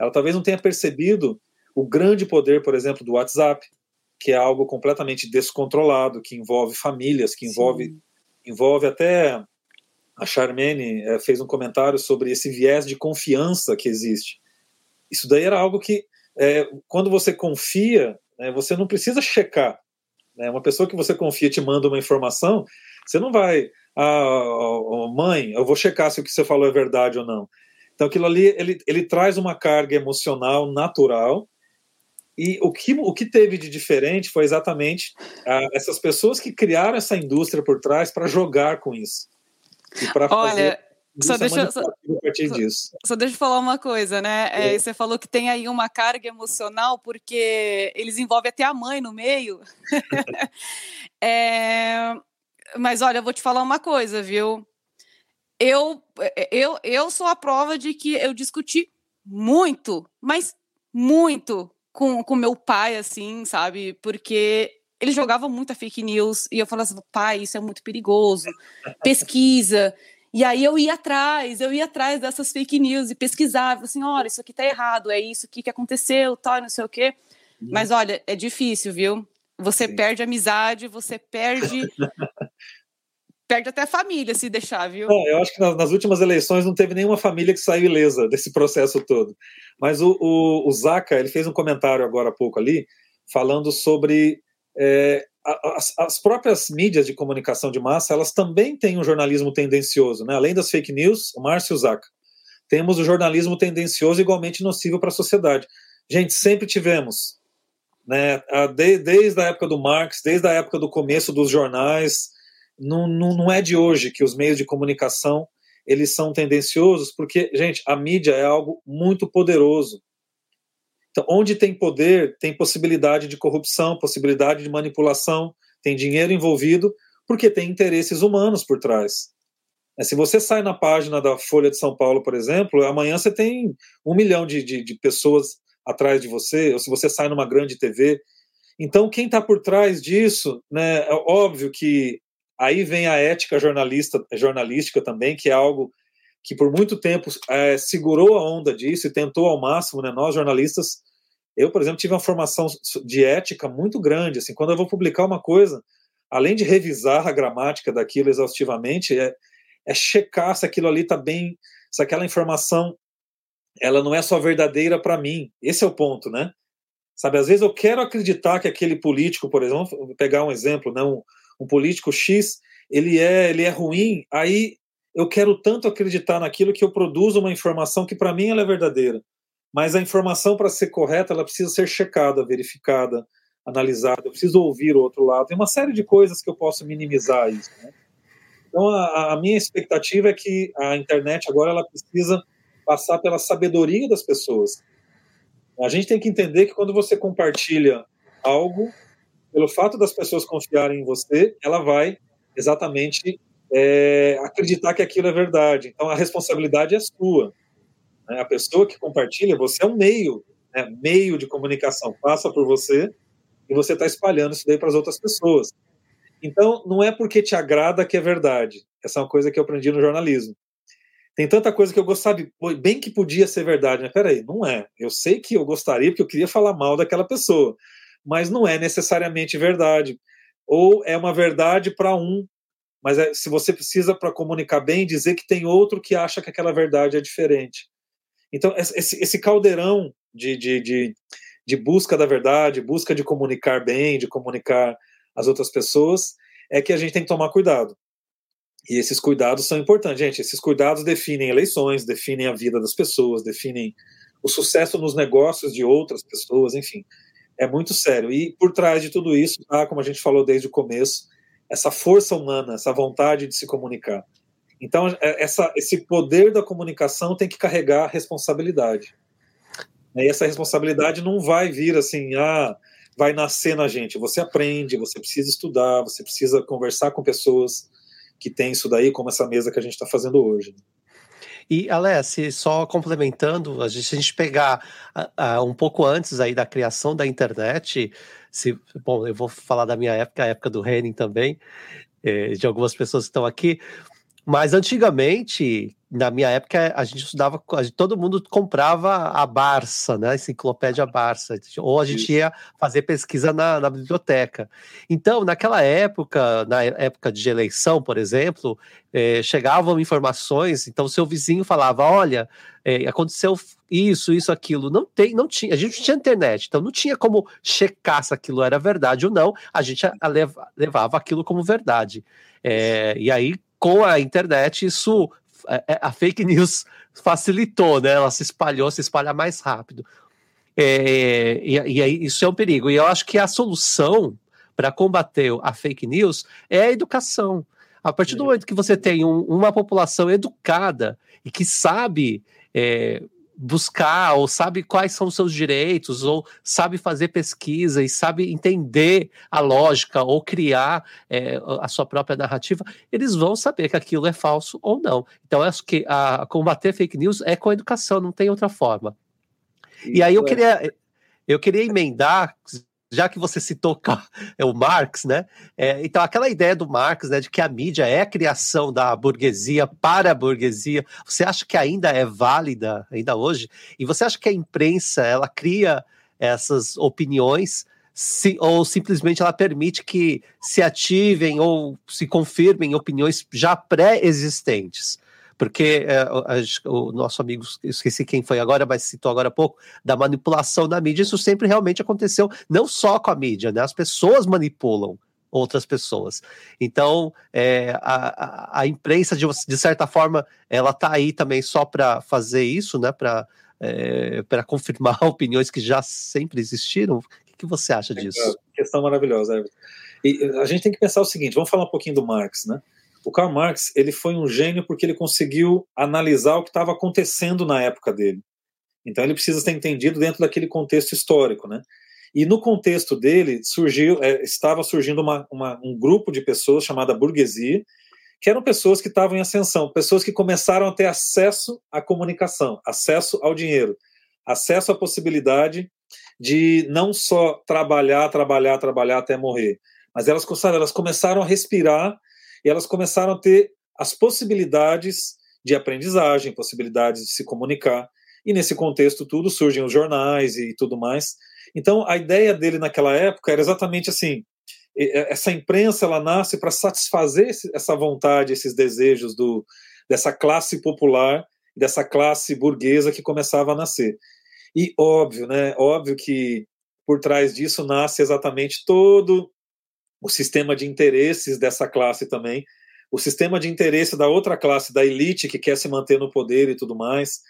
Ela talvez não tenha percebido o grande poder, por exemplo, do WhatsApp, que é algo completamente descontrolado, que envolve famílias, que envolve, envolve até a Charmene é, fez um comentário sobre esse viés de confiança que existe. Isso daí era algo que, é, quando você confia, Né? Você não precisa checar. Né? Uma pessoa que você confia te manda uma informação, você não vai, ah, mãe, eu vou checar se o que você falou é verdade ou não. Então aquilo ali, ele, ele traz uma carga emocional natural, e o que, o que teve de diferente foi exatamente ah, essas pessoas que criaram essa indústria por trás para jogar com isso. E para fazer só deixa, só, só, só, deixa eu falar uma coisa, né? É, é. Você falou que tem aí uma carga emocional porque eles envolvem até a mãe no meio. [LAUGHS] é, mas olha, eu vou te falar uma coisa, viu? Eu, eu, eu sou a prova de que eu discuti muito, mas muito com, com meu pai, assim, sabe? Porque ele jogava muita fake news e eu falava assim, pai, isso é muito perigoso. Pesquisa. E aí eu ia atrás, eu ia atrás dessas fake news e pesquisava, assim, olha, isso aqui tá errado, é isso aqui que aconteceu, tal, não sei o quê. Uhum. Mas olha, é difícil, viu? Você Sim. perde amizade, você perde. [LAUGHS] perde até a família se deixar, viu? Não, eu acho que nas, nas, últimas eleições não teve nenhuma família que saiu ilesa [LAUGHS] desse processo todo. Mas o, o, o Zaca, ele fez um comentário agora há pouco ali, falando sobre é, as, as, próprias mídias de comunicação de massa, elas também têm um jornalismo tendencioso, né? Além das fake news, o Márcio Zaca. Temos o jornalismo tendencioso igualmente nocivo para a sociedade. Gente, sempre tivemos, né? desde a época do Marx, desde a época do começo dos jornais, não, não, não é de hoje que os meios de comunicação eles são tendenciosos, porque, gente, a mídia é algo muito poderoso. Então, onde tem poder, tem possibilidade de corrupção, possibilidade de manipulação, tem dinheiro envolvido, porque tem interesses humanos por trás. É, se você sai na página da Folha de São Paulo, por exemplo, amanhã você tem um milhão de, de, de pessoas atrás de você, ou se você sai numa grande TV. Então, quem está por trás disso, né, é óbvio que aí vem a ética jornalista, jornalística também, que é algo que por muito tempo é, segurou a onda disso e tentou ao máximo, né? Nós jornalistas, eu por exemplo tive uma formação de ética muito grande. Assim, quando eu vou publicar uma coisa, além de revisar a gramática daquilo exaustivamente, é, é checar se aquilo ali está bem, se aquela informação ela não é só verdadeira para mim. Esse é o ponto, né? Sabe, às vezes eu quero acreditar que aquele político, por exemplo, vou pegar um exemplo, né? Um, um político X, ele é, ele é ruim, aí eu quero tanto acreditar naquilo que eu produzo uma informação que para mim ela é verdadeira. Mas a informação para ser correta, ela precisa ser checada, verificada, analisada. Eu preciso ouvir o outro lado. Tem uma série de coisas que eu posso minimizar isso. Né? Então a, a, minha expectativa é que a internet agora ela precisa passar pela sabedoria das pessoas. A gente tem que entender que quando você compartilha algo, pelo fato das pessoas confiarem em você, ela vai exatamente é, acreditar que aquilo é verdade. Então a responsabilidade é sua. Né? A pessoa que compartilha, você é um meio, né? meio de comunicação, passa por você e você está espalhando isso daí para as outras pessoas. Então não é porque te agrada que é verdade. Essa é uma coisa que eu aprendi no jornalismo. Tem tanta coisa que eu gostaria, bem que podia ser verdade, mas peraí, não é. Eu sei que eu gostaria porque eu queria falar mal daquela pessoa, mas não é necessariamente verdade. Ou é uma verdade para um mas é, se você precisa, para comunicar bem, dizer que tem outro que acha que aquela verdade é diferente. Então, esse, esse caldeirão de, de, de, de busca da verdade, busca de comunicar bem, de comunicar as outras pessoas, é que a gente tem que tomar cuidado. E esses cuidados são importantes, gente. Esses cuidados definem eleições, definem a vida das pessoas, definem o sucesso nos negócios de outras pessoas, enfim. É muito sério. E por trás de tudo isso, tá, como a gente falou desde o começo, essa força humana, essa vontade de se comunicar. Então, é, essa, esse poder da comunicação tem que carregar responsabilidade. E essa responsabilidade não vai vir assim, ah, vai nascer na gente. Você aprende, você precisa estudar, você precisa conversar com pessoas que têm isso daí, como essa mesa que a gente está fazendo hoje. E, Alessi, só complementando, a gente, se a gente pegar uh, um pouco antes aí da criação da internet, se, bom, eu vou falar da minha época, a época do Henning também, eh, de algumas pessoas que estão aqui. Mas antigamente, na minha época, a gente estudava, a gente, todo mundo comprava a Barça, né? A enciclopédia Barça, ou a gente ia fazer pesquisa na, na, biblioteca. Então, naquela época, na época de eleição, por exemplo, eh, chegavam informações, então seu vizinho falava: olha, eh, aconteceu isso, isso, aquilo. Não tem, não tinha, a gente não tinha internet, então não tinha como checar se aquilo era verdade ou não, a gente levava aquilo como verdade. É, e aí, com a internet, isso é, é, a fake news facilitou, né? Ela se espalhou, se espalha mais rápido. É, e, e aí, isso é um perigo. E eu acho que a solução para combater a fake news é a educação. A partir do momento que você tem um, uma população educada e que sabe é, buscar, ou sabe quais são os seus direitos, ou sabe fazer pesquisa e sabe entender a lógica ou criar é, a sua própria narrativa, eles vão saber que aquilo é falso ou não. Então, acho que a, combater fake news é com a educação, não tem outra forma. Isso e aí eu é. queria, eu queria emendar já que você citou [LAUGHS] é o Marx, né? É, então, aquela ideia do Marx, né, de que a mídia é a criação da burguesia para a burguesia, você acha que ainda é válida, ainda hoje? E você acha que a imprensa, ela cria essas opiniões se, ou simplesmente ela permite que se ativem ou se confirmem opiniões já pré-existentes? Porque é, o nosso amigo, esqueci quem foi agora, mas citou agora há pouco, da manipulação da mídia, isso sempre realmente aconteceu, não só com a mídia, né? As pessoas manipulam outras pessoas. Então, é, a, a, a, imprensa, de, de certa forma, ela está aí também só para fazer isso, né? Para é, confirmar [LAUGHS] opiniões que já sempre existiram. O que, que você acha disso? É, questão maravilhosa. E a gente tem que pensar o seguinte: vamos falar um pouquinho do Marx, né? O Karl Marx ele foi um gênio porque ele conseguiu analisar o que estava acontecendo na época dele. Então ele precisa ser entendido dentro daquele contexto histórico, né? E no contexto dele surgiu, é, estava surgindo uma, uma, um grupo de pessoas chamada burguesia, que eram pessoas que estavam em ascensão, pessoas que começaram a ter acesso à comunicação, acesso ao dinheiro, acesso à possibilidade de não só trabalhar, trabalhar, trabalhar até morrer, mas elas, sabe, elas começaram a respirar e elas começaram a ter as possibilidades de aprendizagem, possibilidades de se comunicar. E nesse contexto tudo surgem os jornais e tudo mais. Então a ideia dele naquela época era exatamente assim: essa imprensa ela nasce para satisfazer essa vontade, esses desejos do dessa classe popular, dessa classe burguesa que começava a nascer. E óbvio, né? Óbvio que por trás disso nasce exatamente todo o sistema de interesses dessa classe também, o sistema de interesse da outra classe, da elite que quer se manter no poder e tudo mais.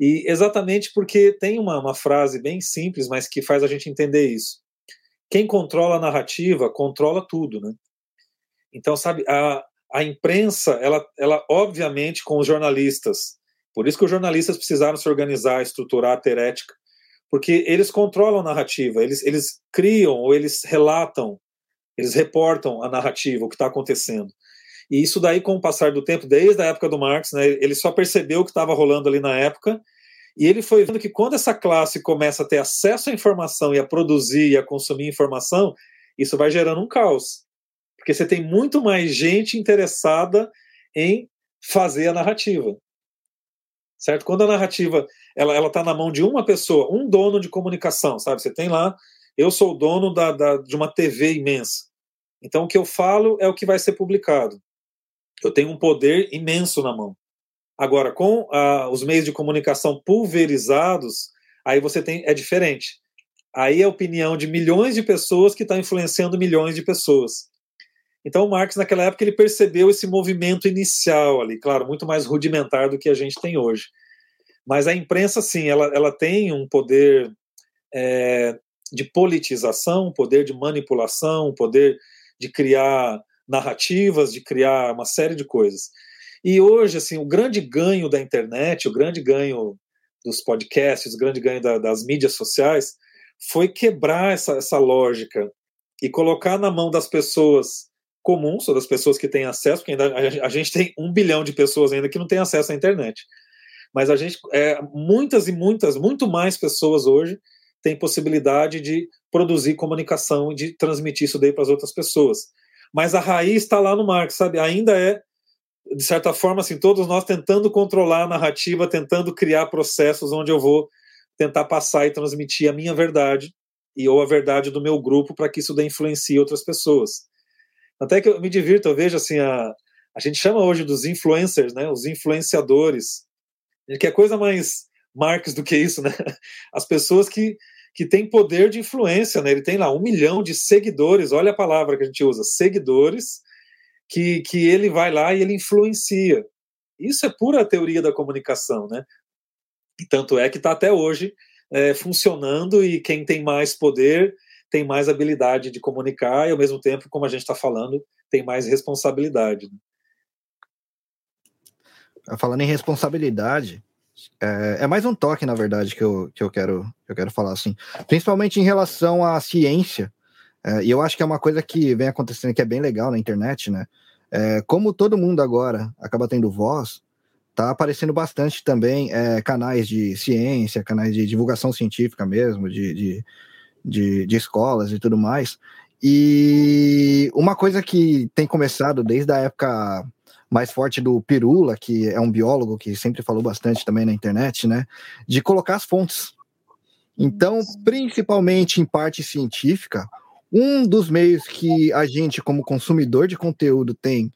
E exatamente porque tem uma, uma frase bem simples, mas que faz a gente entender isso. Quem controla a narrativa controla tudo, né? Então, sabe, a, a imprensa, ela, ela obviamente com os jornalistas, por isso que os jornalistas precisaram se organizar, estruturar, ter ética, porque eles controlam a narrativa, eles, eles criam ou eles relatam eles reportam a narrativa, o que está acontecendo. E isso daí, com o passar do tempo, desde a época do Marx, né, ele só percebeu o que estava rolando ali na época, e ele foi vendo que quando essa classe começa a ter acesso à informação e a produzir e a consumir informação, isso vai gerando um caos. Porque você tem muito mais gente interessada em fazer a narrativa. Certo? Quando a narrativa ela ela está na mão de uma pessoa, um dono de comunicação, sabe? Você tem lá, eu sou o dono da, da, de uma TV imensa. Então, o que eu falo é o que vai ser publicado. Eu tenho um poder imenso na mão. Agora, com ah, os meios de comunicação pulverizados, aí você tem é diferente. Aí é a opinião de milhões de pessoas que está influenciando milhões de pessoas. Então, o Marx, naquela época, ele percebeu esse movimento inicial ali, claro, muito mais rudimentar do que a gente tem hoje. Mas a imprensa, sim, ela, ela tem um poder é, de politização, um poder de manipulação, um poder de criar narrativas, de criar uma série de coisas. E hoje, assim, o grande ganho da internet, o grande ganho dos podcasts, o grande ganho da, das mídias sociais, foi quebrar essa, essa lógica e colocar na mão das pessoas comuns, ou das pessoas que têm acesso, porque ainda a, a gente tem um bilhão de pessoas ainda que não têm acesso à internet. Mas a gente, é, muitas e muitas, muito mais pessoas hoje têm possibilidade de produzir comunicação e de transmitir isso daí para as outras pessoas. Mas a raiz está lá no Marx, sabe? Ainda é de certa forma, assim, todos nós tentando controlar a narrativa, tentando criar processos onde eu vou tentar passar e transmitir a minha verdade e ou a verdade do meu grupo para que isso dê influencie outras pessoas. Até que eu me divirto, eu vejo assim, a, a gente chama hoje dos influencers, né, os influenciadores, que é coisa mais Marx do que isso, né? As pessoas que, que têm poder de influência, né? Ele tem lá um milhão de seguidores, olha a palavra que a gente usa, seguidores, que, que ele vai lá e ele influencia. Isso é pura teoria da comunicação, né? E tanto é que está até hoje é, funcionando e quem tem mais poder tem mais habilidade de comunicar e ao mesmo tempo, como a gente está falando, tem mais responsabilidade. Né? Falando em responsabilidade, é, é, mais um toque, na verdade, que eu, que eu, quero, que eu quero falar, assim. Principalmente em relação à ciência, é, e eu acho que é uma coisa que vem acontecendo que é bem legal na internet, né? É, como todo mundo agora acaba tendo voz, tá aparecendo bastante também é, canais de ciência, canais de divulgação científica mesmo, de, de, de, de escolas e tudo mais. E uma coisa que tem começado desde a época mais forte do Pirula, que é um biólogo que sempre falou bastante também na internet, né? De colocar as fontes. Então, principalmente em parte científica, um dos meios que a gente, como consumidor de conteúdo, tem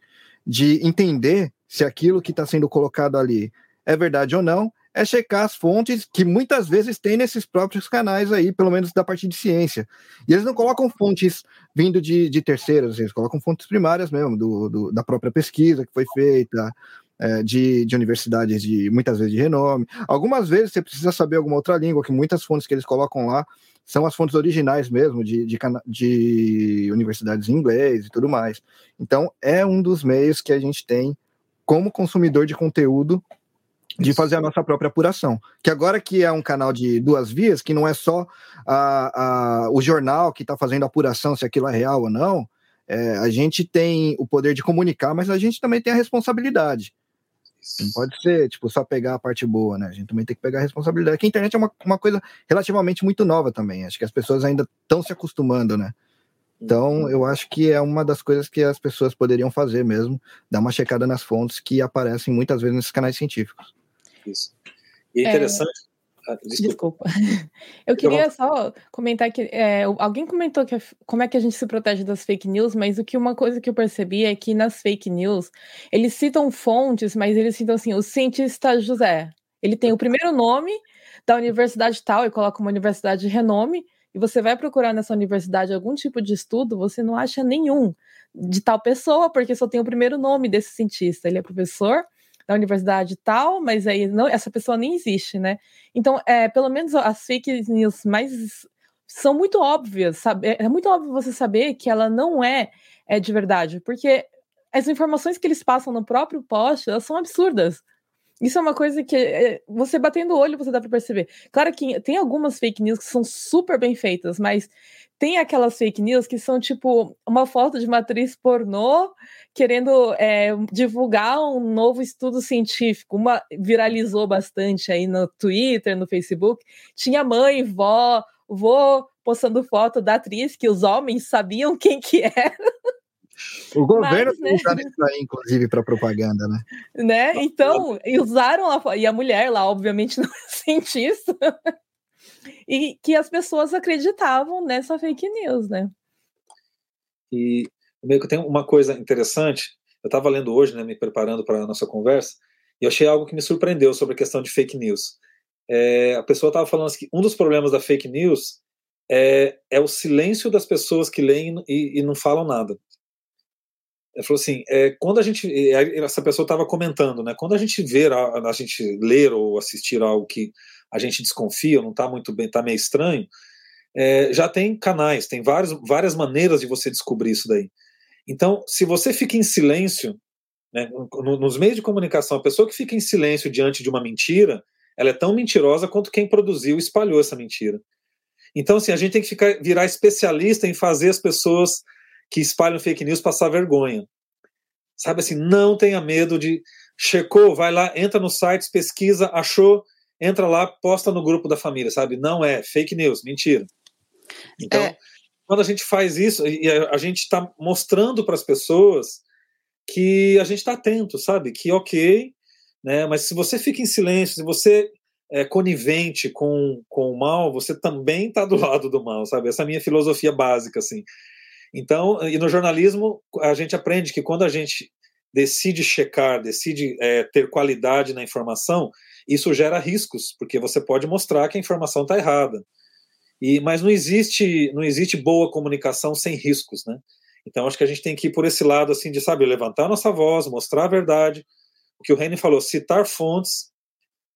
de entender se aquilo que está sendo colocado ali é verdade ou não é checar as fontes que muitas vezes tem nesses próprios canais aí, pelo menos da parte de ciência. E eles não colocam fontes vindo de, de terceiros, eles colocam fontes primárias mesmo, do, do da própria pesquisa que foi feita, é, de, de universidades de muitas vezes de renome. Algumas vezes você precisa saber alguma outra língua, que muitas fontes que eles colocam lá são as fontes originais mesmo, de, de, de universidades em inglês e tudo mais. Então, é um dos meios que a gente tem como consumidor de conteúdo de fazer a nossa própria apuração. Que agora que é um canal de duas vias, que não é só a, a, o jornal que está fazendo a apuração se aquilo é real ou não, é, a gente tem o poder de comunicar, mas a gente também tem a responsabilidade. Não pode ser, tipo, só pegar a parte boa, né? A gente também tem que pegar a responsabilidade. Que a internet é uma, uma coisa relativamente muito nova também. Acho que as pessoas ainda estão se acostumando, né? Então, eu acho que é uma das coisas que as pessoas poderiam fazer mesmo, dar uma checada nas fontes que aparecem muitas vezes nesses canais científicos. Isso. E é interessante. É... Ah, desculpa. desculpa. [LAUGHS] Eu queria só comentar que é, alguém comentou que como é que a gente se protege das fake news, mas o que uma coisa que eu percebi é que nas fake news eles citam fontes, mas eles citam assim, o cientista José. Ele tem o primeiro nome da universidade tal e coloca uma universidade de renome, e você vai procurar nessa universidade algum tipo de estudo, você não acha nenhum de tal pessoa, porque só tem o primeiro nome desse cientista. Ele é professor da universidade tal, mas aí não, essa pessoa nem existe, né? Então, é, pelo menos as fake news mais são muito óbvias, sabe? É, é muito óbvio você saber que ela não é, é de verdade, porque as informações que eles passam no próprio post, elas são absurdas. Isso é uma coisa que é, você batendo o olho você dá para perceber. Claro que tem algumas fake news que são super bem feitas, mas tem aquelas fake news que são tipo uma foto de uma atriz pornô querendo é, divulgar um novo estudo científico. Uma viralizou bastante aí no Twitter, no Facebook. Tinha mãe, vó, vô postando foto da atriz que os homens sabiam quem que [LAUGHS] era. O governo Mas, né? isso aí, inclusive, para propaganda, né? né? Então, usaram lá, e a mulher lá, obviamente, [LAUGHS] não é cientista, e que as pessoas acreditavam nessa fake news, né? E meio que tem uma coisa interessante, eu estava lendo hoje, né, me preparando para a nossa conversa, e eu achei algo que me surpreendeu sobre a questão de fake news. É, a pessoa estava falando que um dos problemas da fake news é, é o silêncio das pessoas que leem e, e não falam nada. Ele falou assim, é, quando a gente, essa pessoa estava comentando, né, quando a gente ver, a, a, gente ler ou assistir algo que a gente desconfia, não está muito bem, está meio estranho, é, já tem canais, tem vários, várias maneiras de você descobrir isso daí. Então, se você fica em silêncio, né, nos meios de comunicação, a pessoa que fica em silêncio diante de uma mentira, ela é tão mentirosa quanto quem produziu e espalhou essa mentira. Então, assim, a gente tem que ficar, virar especialista em fazer as pessoas que espalham fake news passar vergonha. Sabe assim, não tenha medo de. Checou, vai lá, entra no site, pesquisa, achou, entra lá, posta no grupo da família, sabe? Não é fake news, mentira. Então, é. quando a gente faz isso, e a, gente está mostrando para as pessoas que a gente está atento, sabe? Que ok, né? Mas se você fica em silêncio, se você é conivente com, com o mal, você também está do [LAUGHS] lado do mal, sabe? Essa é a minha filosofia básica, assim. Então, e no jornalismo, a gente aprende que quando a gente decide checar, decide é, ter qualidade na informação, isso gera riscos, porque você pode mostrar que a informação está errada. E, mas não existe, não existe boa comunicação sem riscos, né? Então acho que a gente tem que ir por esse lado assim de saber levantar nossa voz, mostrar a verdade. O que o Reni falou, citar fontes.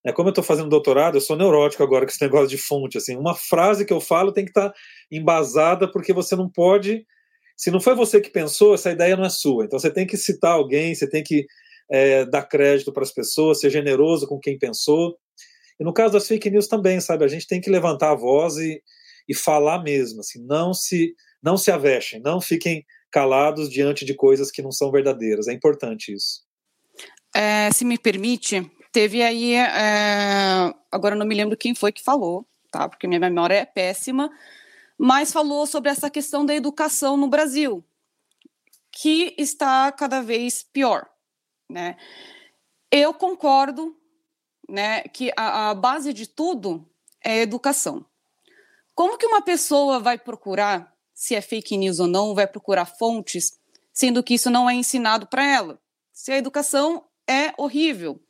É como eu estou fazendo doutorado, eu sou neurótico agora com esse [LAUGHS] negócio de fonte. Assim, uma frase que eu falo tem que estar tá embasada porque você não pode se não foi você que pensou, essa ideia não é sua. Então você tem que citar alguém, você tem que é, dar crédito para as pessoas, ser generoso com quem pensou. E no caso das fake news também, sabe? A gente tem que levantar a voz e, e falar mesmo, assim, não se não se avexem, não fiquem calados diante de coisas que não são verdadeiras. É importante isso. É, se me permite, teve aí, é, agora não me lembro quem foi que falou, tá? Porque minha memória é péssima, mas falou sobre essa questão da educação no Brasil, que está cada vez pior, né? Eu concordo, né, que a, a base de tudo é a educação. Como que uma pessoa vai procurar se é fake news ou não, vai procurar fontes, sendo que isso não é ensinado para ela? Se a educação é horrível.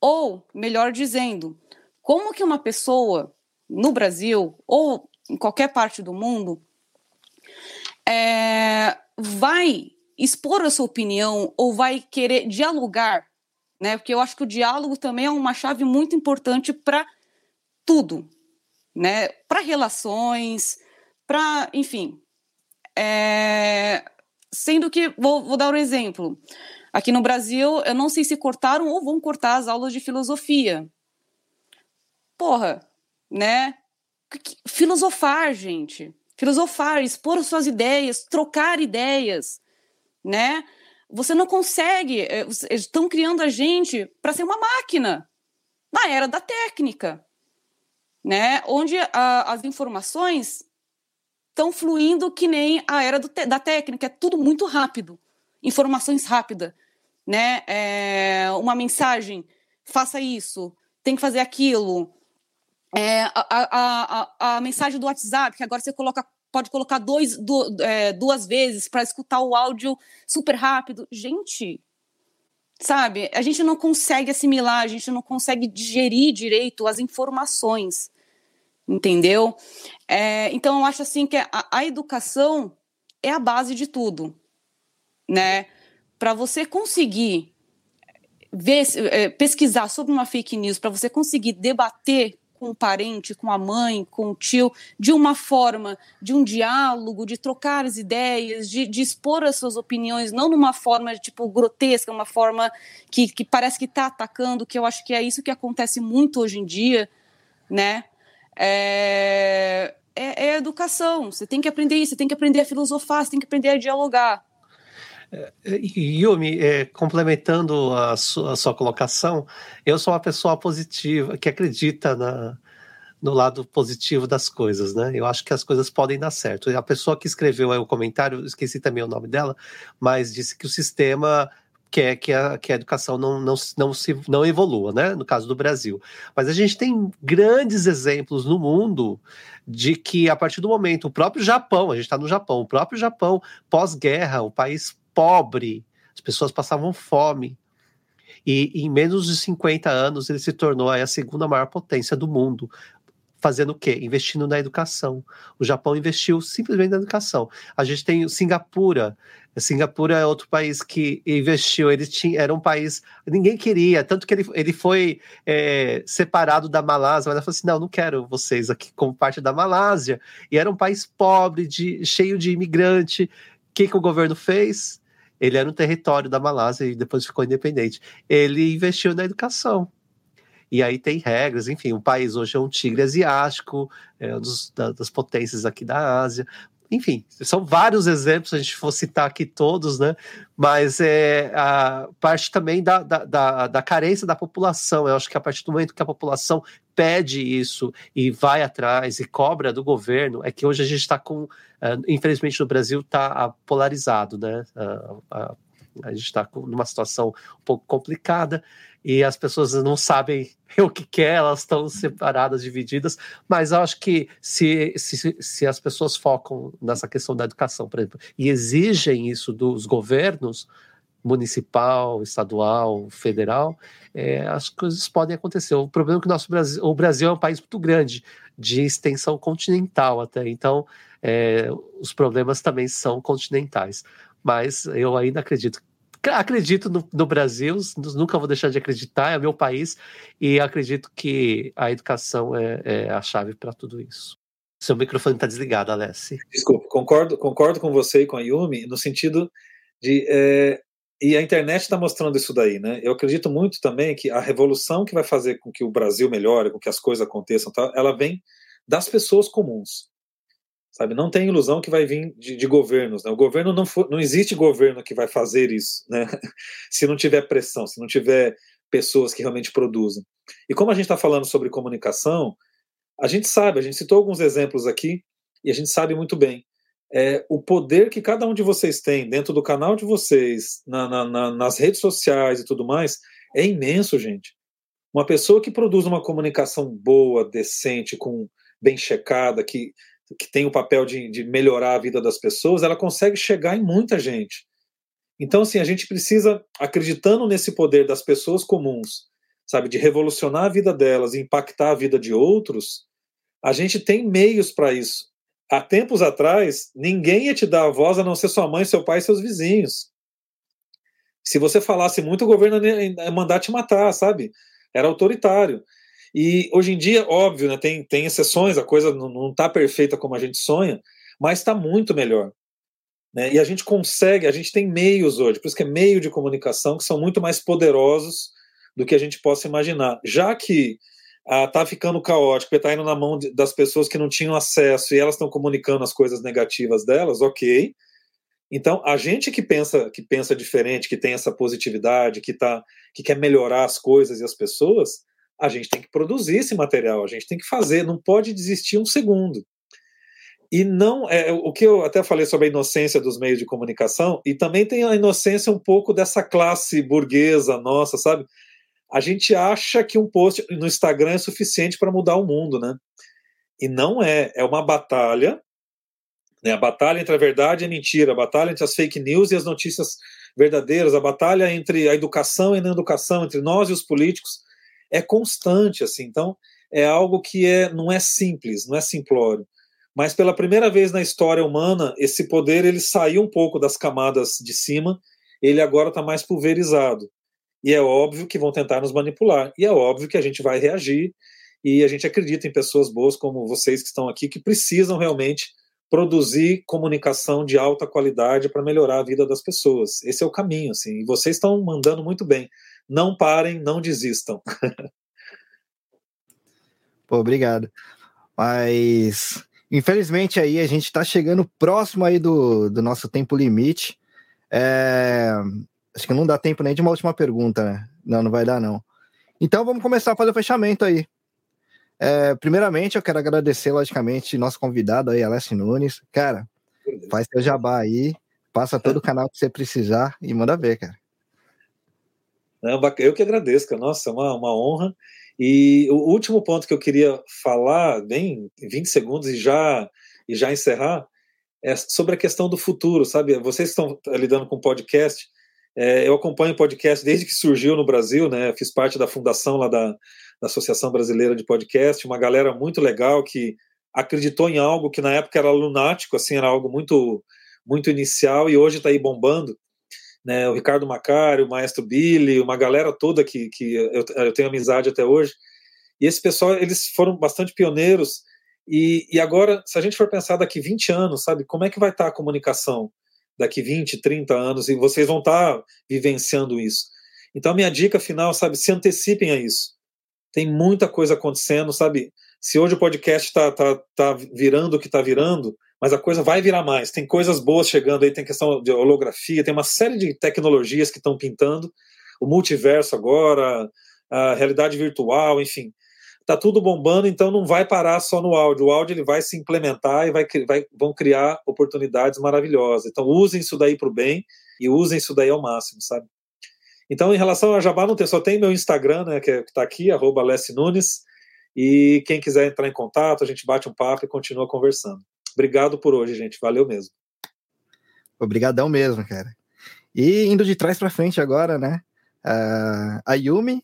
Ou, melhor dizendo, como que uma pessoa no Brasil ou em qualquer parte do mundo, é, vai expor a sua opinião ou vai querer dialogar, né? Porque eu acho que o diálogo também é uma chave muito importante para tudo, né? Para relações, para, enfim. É, sendo que, vou, vou dar um exemplo. Aqui no Brasil, eu não sei se cortaram ou vão cortar as aulas de filosofia. Porra, né? Filosofar, gente. Filosofar, expor suas ideias, trocar ideias, né? Você não consegue. É, estão criando a gente para ser uma máquina na era da técnica, né? Onde a, as informações estão fluindo que nem a era da técnica, é tudo muito rápido, informações rápidas, né? É, uma mensagem, faça isso, tem que fazer aquilo, é, a, a, a, a, mensagem do WhatsApp, que agora você coloca, pode colocar dois, du, é, duas vezes para escutar o áudio super rápido. Gente, sabe, a gente não consegue assimilar, a gente não consegue digerir direito as informações, entendeu? É, então, eu acho assim que a, a educação é a base de tudo, né? Para você conseguir ver, é, pesquisar sobre uma fake news, para você conseguir debater com o parente, com a mãe, com o tio, de uma forma de um diálogo, de trocar as ideias, de, de expor as suas opiniões, não numa forma tipo grotesca, uma forma que, que parece que está atacando, que eu acho que é isso que acontece muito hoje em dia, né? É, é, é educação. Você tem que aprender isso, você tem que aprender a filosofar, você tem que aprender a dialogar. Yumi, é, complementando a sua, a sua, colocação, eu sou uma pessoa positiva, que acredita na, no lado positivo das coisas, né? Eu acho que as coisas podem dar certo. A pessoa que escreveu o comentário, esqueci também o nome dela, mas disse que o sistema quer que a, que a educação não, não, não, se, não evolua, né? No caso do Brasil. Mas a gente tem grandes exemplos no mundo de que, a partir do momento, o próprio Japão, a gente está no Japão, o próprio Japão, pós-guerra, o país pobre, as pessoas passavam fome. E em menos de 50 anos ele se tornou a segunda maior potência do mundo. Fazendo o quê? Investindo na educação. O Japão investiu simplesmente na educação. A gente tem Singapura. Singapura é outro país que investiu. Ele tinha, era um país ninguém queria, tanto que ele, ele foi é, separado da Malásia. Mas ele falou assim: não, não quero vocês aqui como parte da Malásia. E era um país pobre, de, cheio de imigrante. O que, que o governo fez? Ele era um território da Malásia e depois ficou independente. Ele investiu na educação. E aí tem regras, enfim, o país hoje é um tigre asiático, é um dos, da, das potências aqui da Ásia. Enfim, são vários exemplos, a gente for citar aqui todos, né? Mas é a parte também da, da, da, da carência da população. Eu acho que a partir do momento que a população pede isso e vai atrás e cobra do governo, é que hoje a gente está com, uh, infelizmente no Brasil está polarizado, né? Uh, uh, A gente está numa situação um pouco complicada e as pessoas não sabem [LAUGHS] o que quer, elas estão separadas, divididas, mas eu acho que se, se, se as pessoas focam nessa questão da educação, por exemplo, e exigem isso dos governos, municipal, estadual, federal, é, as coisas podem acontecer. O problema é que o nosso Brasil, o Brasil é um país muito grande, de extensão continental até, então é, os problemas também são continentais. Mas eu ainda acredito acredito no, no, Brasil, nunca vou deixar de acreditar, é meu país, e acredito que a educação é, é a chave para tudo isso. Seu microfone está desligado, Alessi. Desculpa, concordo, concordo com você e com a Yumi, no sentido de. É, e a internet está mostrando isso daí, né? Eu acredito muito também que a revolução que vai fazer com que o Brasil melhore, com que as coisas aconteçam, ela vem das pessoas comuns sabe? Não tem ilusão que vai vir de, de governos. Né? O governo não, for, não existe governo que vai fazer isso, né? [LAUGHS] se não tiver pressão, se não tiver pessoas que realmente produzem. E como a gente está falando sobre comunicação, a gente sabe, a gente citou alguns exemplos aqui e a gente sabe muito bem é, o poder que cada um de vocês tem dentro do canal de vocês, na, na, na, nas redes sociais e tudo mais, é imenso, gente. Uma pessoa que produz uma comunicação boa, decente, com bem checada, que que tem o papel de, de melhorar a vida das pessoas, ela consegue chegar em muita gente. Então, assim, a gente precisa, acreditando nesse poder das pessoas comuns, sabe, de revolucionar a vida delas e impactar a vida de outros, a gente tem meios para isso. Há tempos atrás, ninguém ia te dar a voz a não ser sua mãe, seu pai e seus vizinhos. Se você falasse muito, o governo ia mandar te matar, sabe? Era autoritário. E hoje em dia, óbvio, né, tem, tem exceções, a coisa não está perfeita como a gente sonha, mas está muito melhor. Né? E a gente consegue, a gente tem meios hoje, por isso que é meio de comunicação que são muito mais poderosos do que a gente possa imaginar. Já que está ah, ficando caótico, está indo na mão de, das pessoas que não tinham acesso e elas estão comunicando as coisas negativas delas, ok. Então, a gente que pensa que pensa diferente, que tem essa positividade, que, tá, que quer melhorar as coisas e as pessoas, a gente tem que produzir esse material, a gente tem que fazer, não pode desistir um segundo. E não é o que eu até falei sobre a inocência dos meios de comunicação, e também tem a inocência um pouco dessa classe burguesa nossa, sabe? A gente acha que um post no Instagram é suficiente para mudar o mundo, né? E não é, é uma batalha, né? A batalha entre a verdade e a mentira, a batalha entre as fake news e as notícias verdadeiras, a batalha entre a educação e a não educação, entre nós e os políticos é constante, assim. Então, é algo que é, não é simples, não é simplório. Mas pela primeira vez na história humana, esse poder ele saiu um pouco das camadas de cima, ele agora está mais pulverizado. E é óbvio que vão tentar nos manipular. E é óbvio que a gente vai reagir. E a gente acredita em pessoas boas como vocês que estão aqui, que precisam realmente produzir comunicação de alta qualidade para melhorar a vida das pessoas. Esse é o caminho, assim. E vocês estão mandando muito bem não parem, não desistam. Pô, obrigado. Mas, infelizmente, aí a gente está chegando próximo aí do, do nosso tempo limite. É... Acho que não dá tempo nem de uma última pergunta, né? Não, não vai dar, não. Então vamos começar a fazer o fechamento aí. É, primeiramente, eu quero agradecer, logicamente, nosso convidado aí, Alessio Nunes. Cara, faz seu jabá aí, passa todo o canal que você precisar e manda ver, cara. Eu que agradeço. Nossa, é uma, uma honra. E o último ponto que eu queria falar, bem 20 segundos e já, e já encerrar, é sobre a questão do futuro, sabe? Vocês estão lidando com podcast, é, eu acompanho podcast desde que surgiu no Brasil, né? Fiz parte da fundação lá da, da Associação Brasileira de Podcast, uma galera muito legal que acreditou em algo que na época era lunático, assim, era algo muito muito inicial e hoje está aí bombando né, o Ricardo Macari, o Maestro Billy, uma galera toda que, que eu, eu tenho amizade até hoje. E esse pessoal, eles foram bastante pioneiros. E, e agora, se a gente for pensar daqui 20 anos, sabe, como é que vai estar a comunicação daqui 20, 30 anos? E vocês vão estar vivenciando isso. Então, minha dica final, sabe, se antecipem a isso. Tem muita coisa acontecendo, sabe? Se hoje o podcast está tá, tá virando o que está virando, mas a coisa vai virar mais. Tem coisas boas chegando aí, tem questão de holografia, tem uma série de tecnologias que estão pintando, o multiverso agora, a realidade virtual, enfim. tá tudo bombando, então não vai parar só no áudio. O áudio ele vai se implementar e vai, vai vão criar oportunidades maravilhosas. Então usem isso daí para o bem e usem isso daí ao máximo, sabe? Então, em relação a Jabá, não tem, só tem meu Instagram, né, que é, está aqui, arroba Nunes, e quem quiser entrar em contato, a gente bate um papo e continua conversando. Obrigado por hoje, gente. Valeu mesmo. Obrigadão mesmo, cara. E indo de trás para frente agora, né? Uh, a Yumi.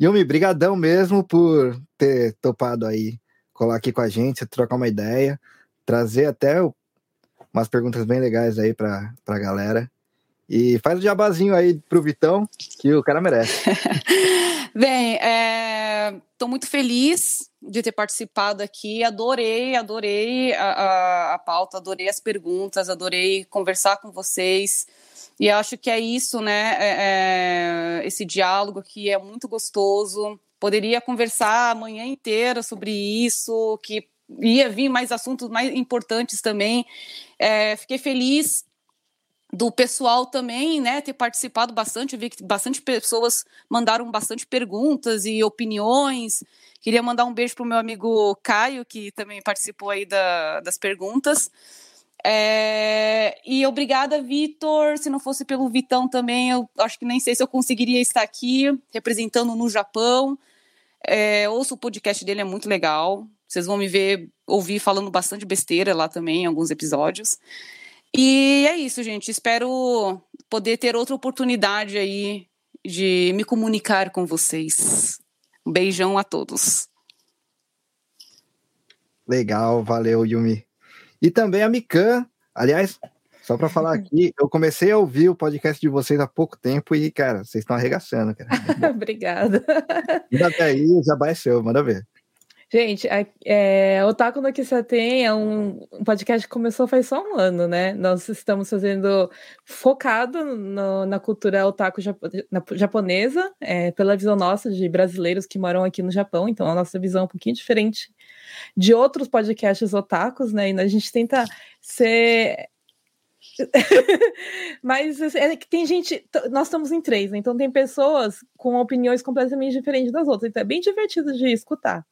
Yumi, brigadão mesmo por ter topado aí colar aqui com a gente, trocar uma ideia, trazer até umas perguntas bem legais aí para a galera. E faz o jabazinho aí pro Vitão, que o cara merece. [LAUGHS] Bem, estou muito feliz de ter participado aqui. Adorei, adorei a, a, a, pauta, adorei as perguntas, adorei conversar com vocês. E acho que é isso, né? É, é, esse diálogo que é muito gostoso. Poderia conversar a manhã inteira sobre isso, que ia vir mais assuntos mais importantes também. É, fiquei feliz do pessoal também, né, ter participado bastante, eu vi que bastante pessoas mandaram bastante perguntas e opiniões. Queria mandar um beijo para o meu amigo Caio, que também participou aí da, das perguntas. É, e obrigada, Vitor. Se não fosse pelo Vitão também, eu acho que nem sei se eu conseguiria estar aqui representando no Japão. É, ouço o podcast dele, é muito legal. Vocês vão me ver, ouvir falando bastante besteira lá também em alguns episódios. E é isso, gente. Espero poder ter outra oportunidade aí de me comunicar com vocês. Um beijão a todos. Legal, valeu, Yumi. E também a Mikan. Aliás, só para falar [LAUGHS] aqui, eu comecei a ouvir o podcast de vocês há pouco tempo e, cara, vocês estão arregaçando, cara. [LAUGHS] Obrigada. E até aí, já baixou, manda ver. Gente, é, Otaku no Kisaten é um, um, podcast que começou faz só um ano, né? Nós estamos fazendo focado no, na cultura otaku japonesa, é, pela visão nossa de brasileiros que moram aqui no Japão. Então, a nossa visão é um pouquinho diferente de outros podcasts otakus, né? E a gente tenta ser [LAUGHS] Mas assim, é que tem gente. Nós estamos em três, né? então tem pessoas com opiniões completamente diferentes das outras. Então é bem divertido de escutar.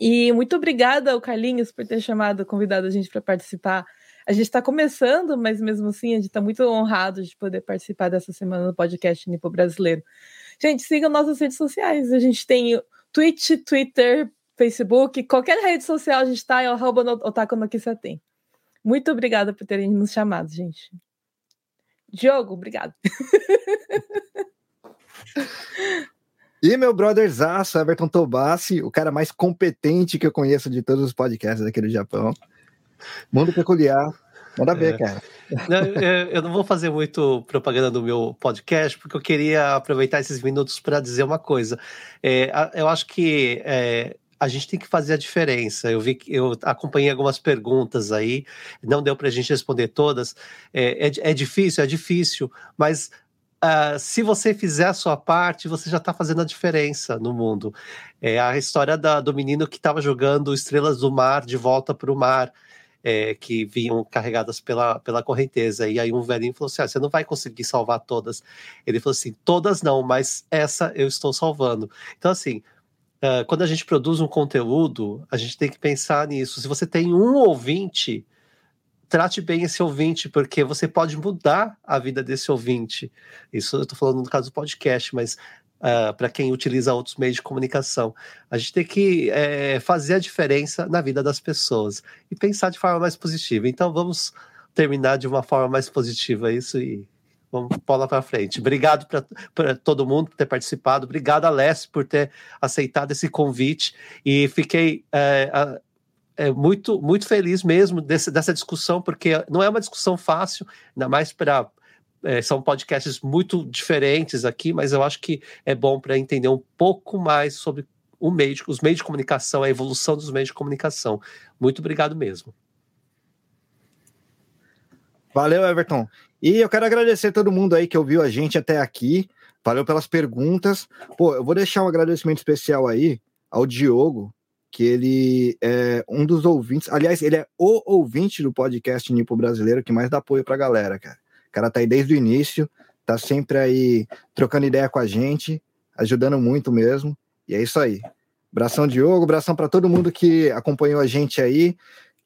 E muito obrigada ao Carlinhos por ter chamado, convidado a gente para participar. A gente está começando, mas mesmo assim a gente está muito honrado de poder participar dessa semana do podcast Nipo Brasileiro. Gente, sigam nossas redes sociais. A gente tem Twitch, Twitter, Facebook, qualquer rede social a gente está, é o arroba no, Otaku no tem. Muito obrigada por terem nos chamado, gente. Diogo, obrigado. [LAUGHS] E meu brotherzaço, Everton Tobassi, o cara mais competente que eu conheço de todos os podcasts aqui do Japão. Mundo peculiar. Manda ver, é. cara. Não, eu não vou fazer muito propaganda do meu podcast, porque eu queria aproveitar esses minutos para dizer uma coisa. É, eu acho que é, a gente tem que fazer a diferença. Eu vi que eu acompanhei algumas perguntas aí, não deu para a gente responder todas. É, é, é, difícil, é difícil, mas Uh, se você fizer a sua parte, você já está fazendo a diferença no mundo. É a história da, do menino que estava jogando estrelas do mar de volta para o mar, é, que vinham carregadas pela, pela correnteza. E aí um velhinho falou assim: ah, você não vai conseguir salvar todas. Ele falou assim: todas não, mas essa eu estou salvando. Então, assim. Uh, quando a gente produz um conteúdo, a gente tem que pensar nisso. Se você tem um ouvinte, trate bem esse ouvinte, porque você pode mudar a vida desse ouvinte. Isso eu estou falando no caso do podcast, mas uh, ah, para quem utiliza outros meios de comunicação. A gente tem que é, fazer a diferença na vida das pessoas e pensar de forma mais positiva. Então vamos terminar de uma forma mais positiva isso e vamos bola para frente. Obrigado para todo mundo por ter participado. Obrigado, Alessio, por ter aceitado esse convite. E fiquei. É, é, muito, muito feliz mesmo desse, dessa discussão, porque não é uma discussão fácil, ainda mais para. É, são podcasts muito diferentes aqui, mas eu acho que é bom para entender um pouco mais sobre o meio, os meios de comunicação, a evolução dos meios de comunicação. Muito obrigado mesmo. Valeu, Everton. E eu quero agradecer todo mundo aí que ouviu a gente até aqui. Valeu pelas perguntas. Pô, eu vou deixar um agradecimento especial aí ao Diogo, que ele é um dos ouvintes, aliás, ele é o ouvinte do podcast Nipo Brasileiro que mais dá apoio pra galera, cara. O cara tá aí desde o início, tá sempre aí trocando ideia com a gente, ajudando muito mesmo, e é isso aí. Abração, Diogo. Abração para todo mundo que acompanhou a gente aí,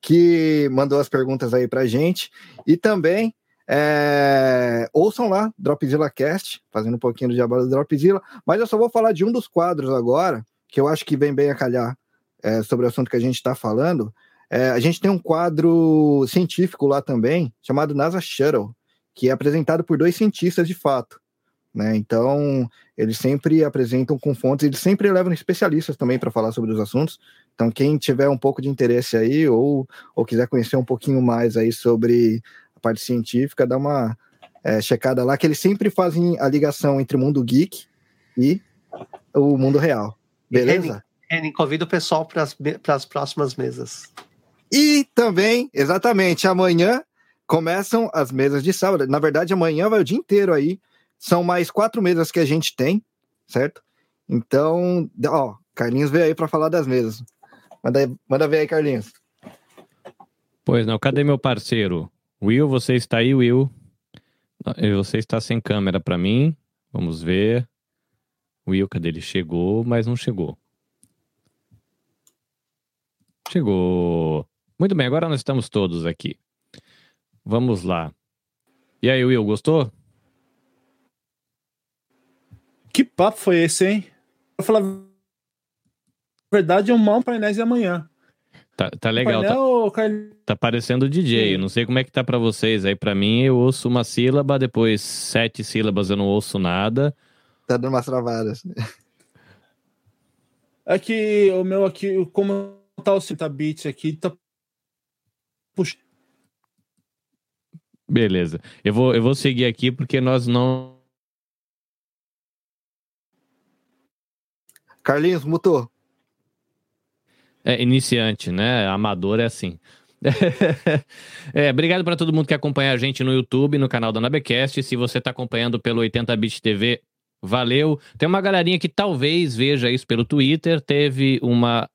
que mandou as perguntas aí para gente. E também é, ouçam lá, Dropzilla Cast, fazendo um pouquinho do diabo do Dropzilla. Mas eu só vou falar de um dos quadros agora, que eu acho que vem bem a calhar é, sobre o assunto que a gente está falando. É, a gente tem um quadro científico lá também, chamado NASA Shuttle, que é apresentado por dois cientistas de fato. Né? Então, eles sempre apresentam com fontes, eles sempre levam especialistas também para falar sobre os assuntos. Então, quem tiver um pouco de interesse aí ou, ou quiser conhecer um pouquinho mais aí sobre a parte científica, dá uma é, checada lá, que eles sempre fazem a ligação entre o mundo geek e o mundo real. Beleza? Henning, convida o pessoal para as próximas mesas. E também, exatamente, amanhã começam as mesas de sábado. Na verdade, amanhã vai o dia inteiro aí são mais quatro mesas que a gente tem, certo? Então, ó, Carlinhos veio aí para falar das mesas. Manda, manda ver aí, Carlinhos. Pois não, cadê meu parceiro? Will, você está aí, Will? Você está sem câmera para mim. Vamos ver. Will, cadê ele? Chegou, mas não chegou. Chegou. Muito bem, agora nós estamos todos aqui. Vamos lá. E aí, Will, gostou? Que papo foi esse, hein? Pra falar a verdade, é um mau painéis de amanhã. Tá, tá legal. Painel, tá, tá parecendo DJ. Sim. Não sei como é que tá para vocês. Aí para mim eu ouço uma sílaba, depois sete sílabas eu não ouço nada. Tá dando umas travadas. É que o meu aqui, como tá o Cita Beats aqui, tá. Puxa. Beleza. Eu vou, eu vou seguir aqui porque nós não Carlinhos, mutou. É, iniciante, né? Amador é assim. [LAUGHS] é, obrigado para todo mundo que acompanha a gente no YouTube, no canal da Nabecast. Se você está acompanhando pelo 80bit TV, valeu. Tem uma galerinha que talvez veja isso pelo Twitter. Teve uma.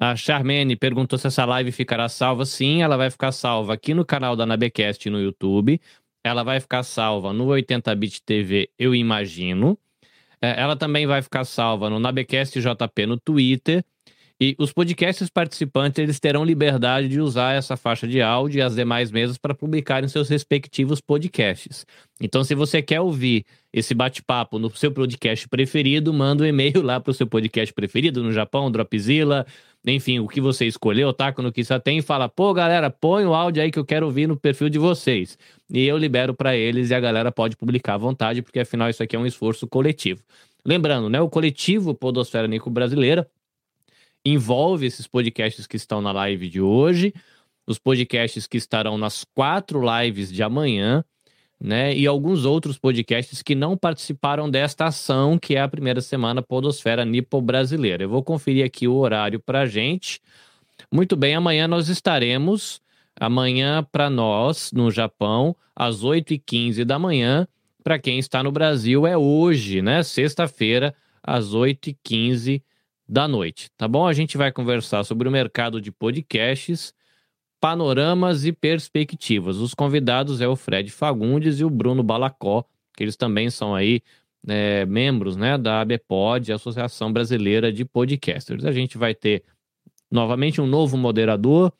A Charmene perguntou se essa live ficará salva. Sim, ela vai ficar salva aqui no canal da Nabecast no YouTube. Ela vai ficar salva no 80bit TV, eu imagino. É, ela também vai ficar salva no Nabecast JP no Twitter. E os podcasts participantes eles terão liberdade de usar essa faixa de áudio e as demais mesas para publicarem seus respectivos podcasts. Então, se você quer ouvir esse bate-papo no seu podcast preferido, manda um e-mail lá para o seu podcast preferido no Japão, Dropzilla, enfim, o que você escolheu, tá? No que só tem, fala, pô, galera, põe o áudio aí que eu quero ouvir no perfil de vocês. E eu libero para eles e a galera pode publicar à vontade, porque afinal isso aqui é um esforço coletivo. Lembrando, né, o coletivo Podosfera Nico Brasileira envolve esses podcasts que estão na live de hoje, os podcasts que estarão nas quatro lives de amanhã, né? E alguns outros podcasts que não participaram desta ação, que é a primeira semana Podosfera Nipo Brasileira. Eu vou conferir aqui o horário para gente. Muito bem, amanhã nós estaremos, amanhã para nós, no Japão, às 8h15 da manhã. Para quem está no Brasil, é hoje, né? Sexta-feira, às 8h15 da noite, tá bom? A gente vai conversar sobre o mercado de podcasts panoramas e perspectivas. Os convidados é o Fred Fagundes e o Bruno Balacó, que eles também são aí é, membros né, da ABPOD, Associação Brasileira de Podcasters. A gente vai ter novamente um novo moderador,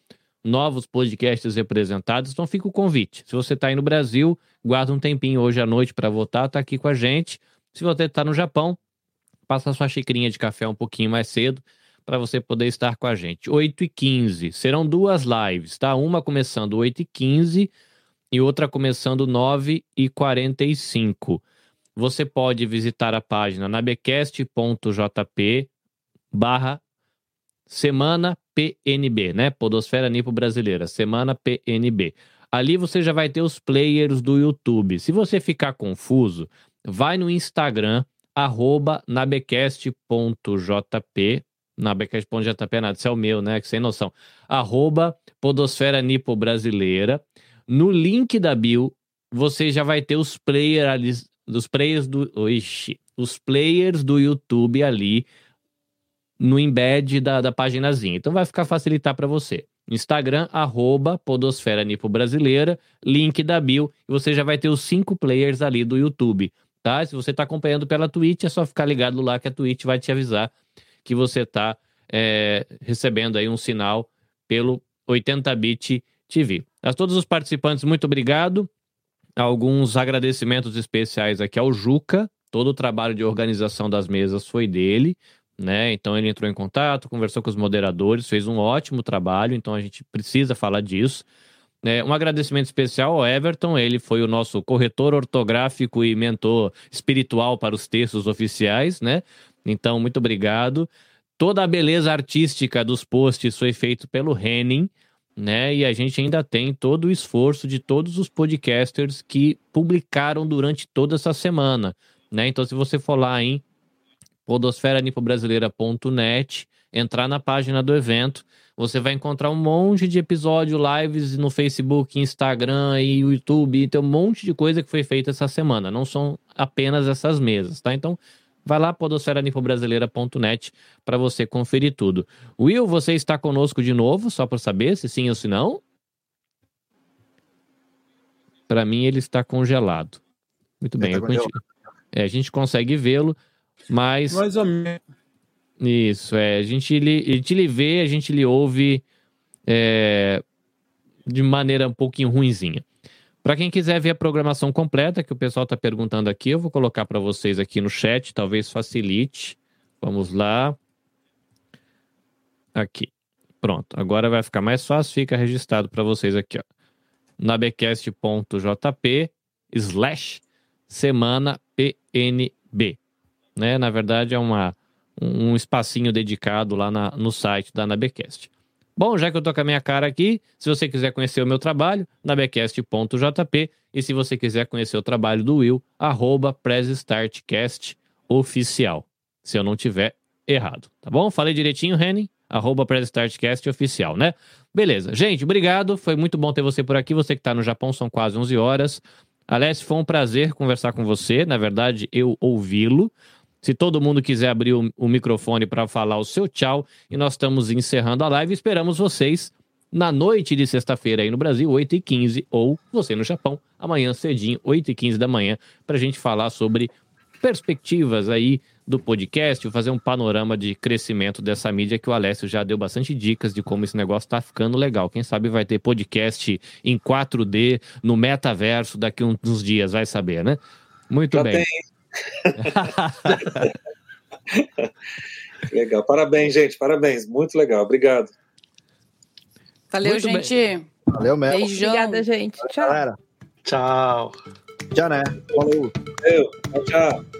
novos podcasts representados, então fica o convite. Se você está aí no Brasil, guarda um tempinho hoje à noite para votar, está aqui com a gente. Se você está no Japão, passa sua xicrinha de café um pouquinho mais cedo, para você poder estar com a gente. 8 e 15 serão duas lives, tá? Uma começando 8 e 15 e outra começando 9 e 45. Você pode visitar a página nabecast.jp barra semana PNB, né? Podosfera Nipo Brasileira, semana PNB. Ali você já vai ter os players do YouTube. Se você ficar confuso, vai no Instagram, arroba nabecast.jp na Becas.jp nada, isso é o meu, né? Que sem noção. Arroba Podosfera Nipo Brasileira. No link da bio, você já vai ter os players ali, os players do. Ixi, os players do YouTube ali no embed da, da paginazinha. Então vai ficar facilitar para você. Instagram, arroba Podosfera Nipo Brasileira, link da bio, e você já vai ter os cinco players ali do YouTube, tá? Se você está acompanhando pela Twitch, é só ficar ligado lá que a Twitch vai te avisar que você está é, recebendo aí um sinal pelo 80-bit TV. A todos os participantes, muito obrigado. Alguns agradecimentos especiais aqui ao Juca. Todo o trabalho de organização das mesas foi dele, né? Então ele entrou em contato, conversou com os moderadores, fez um ótimo trabalho. Então a gente precisa falar disso. É, um agradecimento especial ao Everton, ele foi o nosso corretor ortográfico e mentor espiritual para os textos oficiais, né? Então, muito obrigado. Toda a beleza artística dos posts foi feito pelo Henning, né? E a gente ainda tem todo o esforço de todos os podcasters que publicaram durante toda essa semana, né? Então, se você for lá em podosferanipobrasileira.net, entrar na página do evento, você vai encontrar um monte de episódio, lives no Facebook, Instagram e YouTube, tem um monte de coisa que foi feita essa semana, não são apenas essas mesas, tá? Então, vai lá podosferanipobrasileira.net para você conferir tudo. Will, você está conosco de novo, só para saber se sim ou se não? Para mim ele está congelado. Muito bem, tá congelado. É, a gente consegue vê-lo, mas Mais ou menos. Isso, é. A gente, lhe, a gente lhe vê, a gente lhe ouve é, de maneira um pouquinho ruinzinha. Para quem quiser ver a programação completa, que o pessoal está perguntando aqui, eu vou colocar para vocês aqui no chat, talvez facilite. Vamos lá. Aqui. Pronto. Agora vai ficar mais fácil, fica registrado para vocês aqui, ó. nabecast.jp slash semana PNB. Né? Na verdade, é uma um espacinho dedicado lá na, no site da Nabecast. Bom, já que eu tô com a minha cara aqui, se você quiser conhecer o meu trabalho, nabecast.jp e se você quiser conhecer o trabalho do Will, arroba oficial, se eu não tiver errado, tá bom? Falei direitinho, Henning? Arroba oficial, né? Beleza. Gente, obrigado. Foi muito bom ter você por aqui. Você que tá no Japão, são quase 11 horas. Alessio, foi um prazer conversar com você. Na verdade, eu ouvi-lo. Se todo mundo quiser abrir o, o microfone para falar o seu tchau, e nós estamos encerrando a live. Esperamos vocês na noite de sexta-feira aí no Brasil, 8h15, ou você no Japão, amanhã cedinho, 8h15 da manhã, para a gente falar sobre perspectivas aí do podcast, fazer um panorama de crescimento dessa mídia que o Alessio já deu bastante dicas de como esse negócio está ficando legal. Quem sabe vai ter podcast em 4D no metaverso daqui uns dias, vai saber, né? Muito Já bem. tem. [LAUGHS] legal. Parabéns, gente. Parabéns. Muito legal. Obrigado. Valeu, Muito bem. gente. Valeu, Mel. Beijão. Obrigada, gente. Tchau. Galera, Tchau. já né? Falou. Valeu. Tchau, tchau.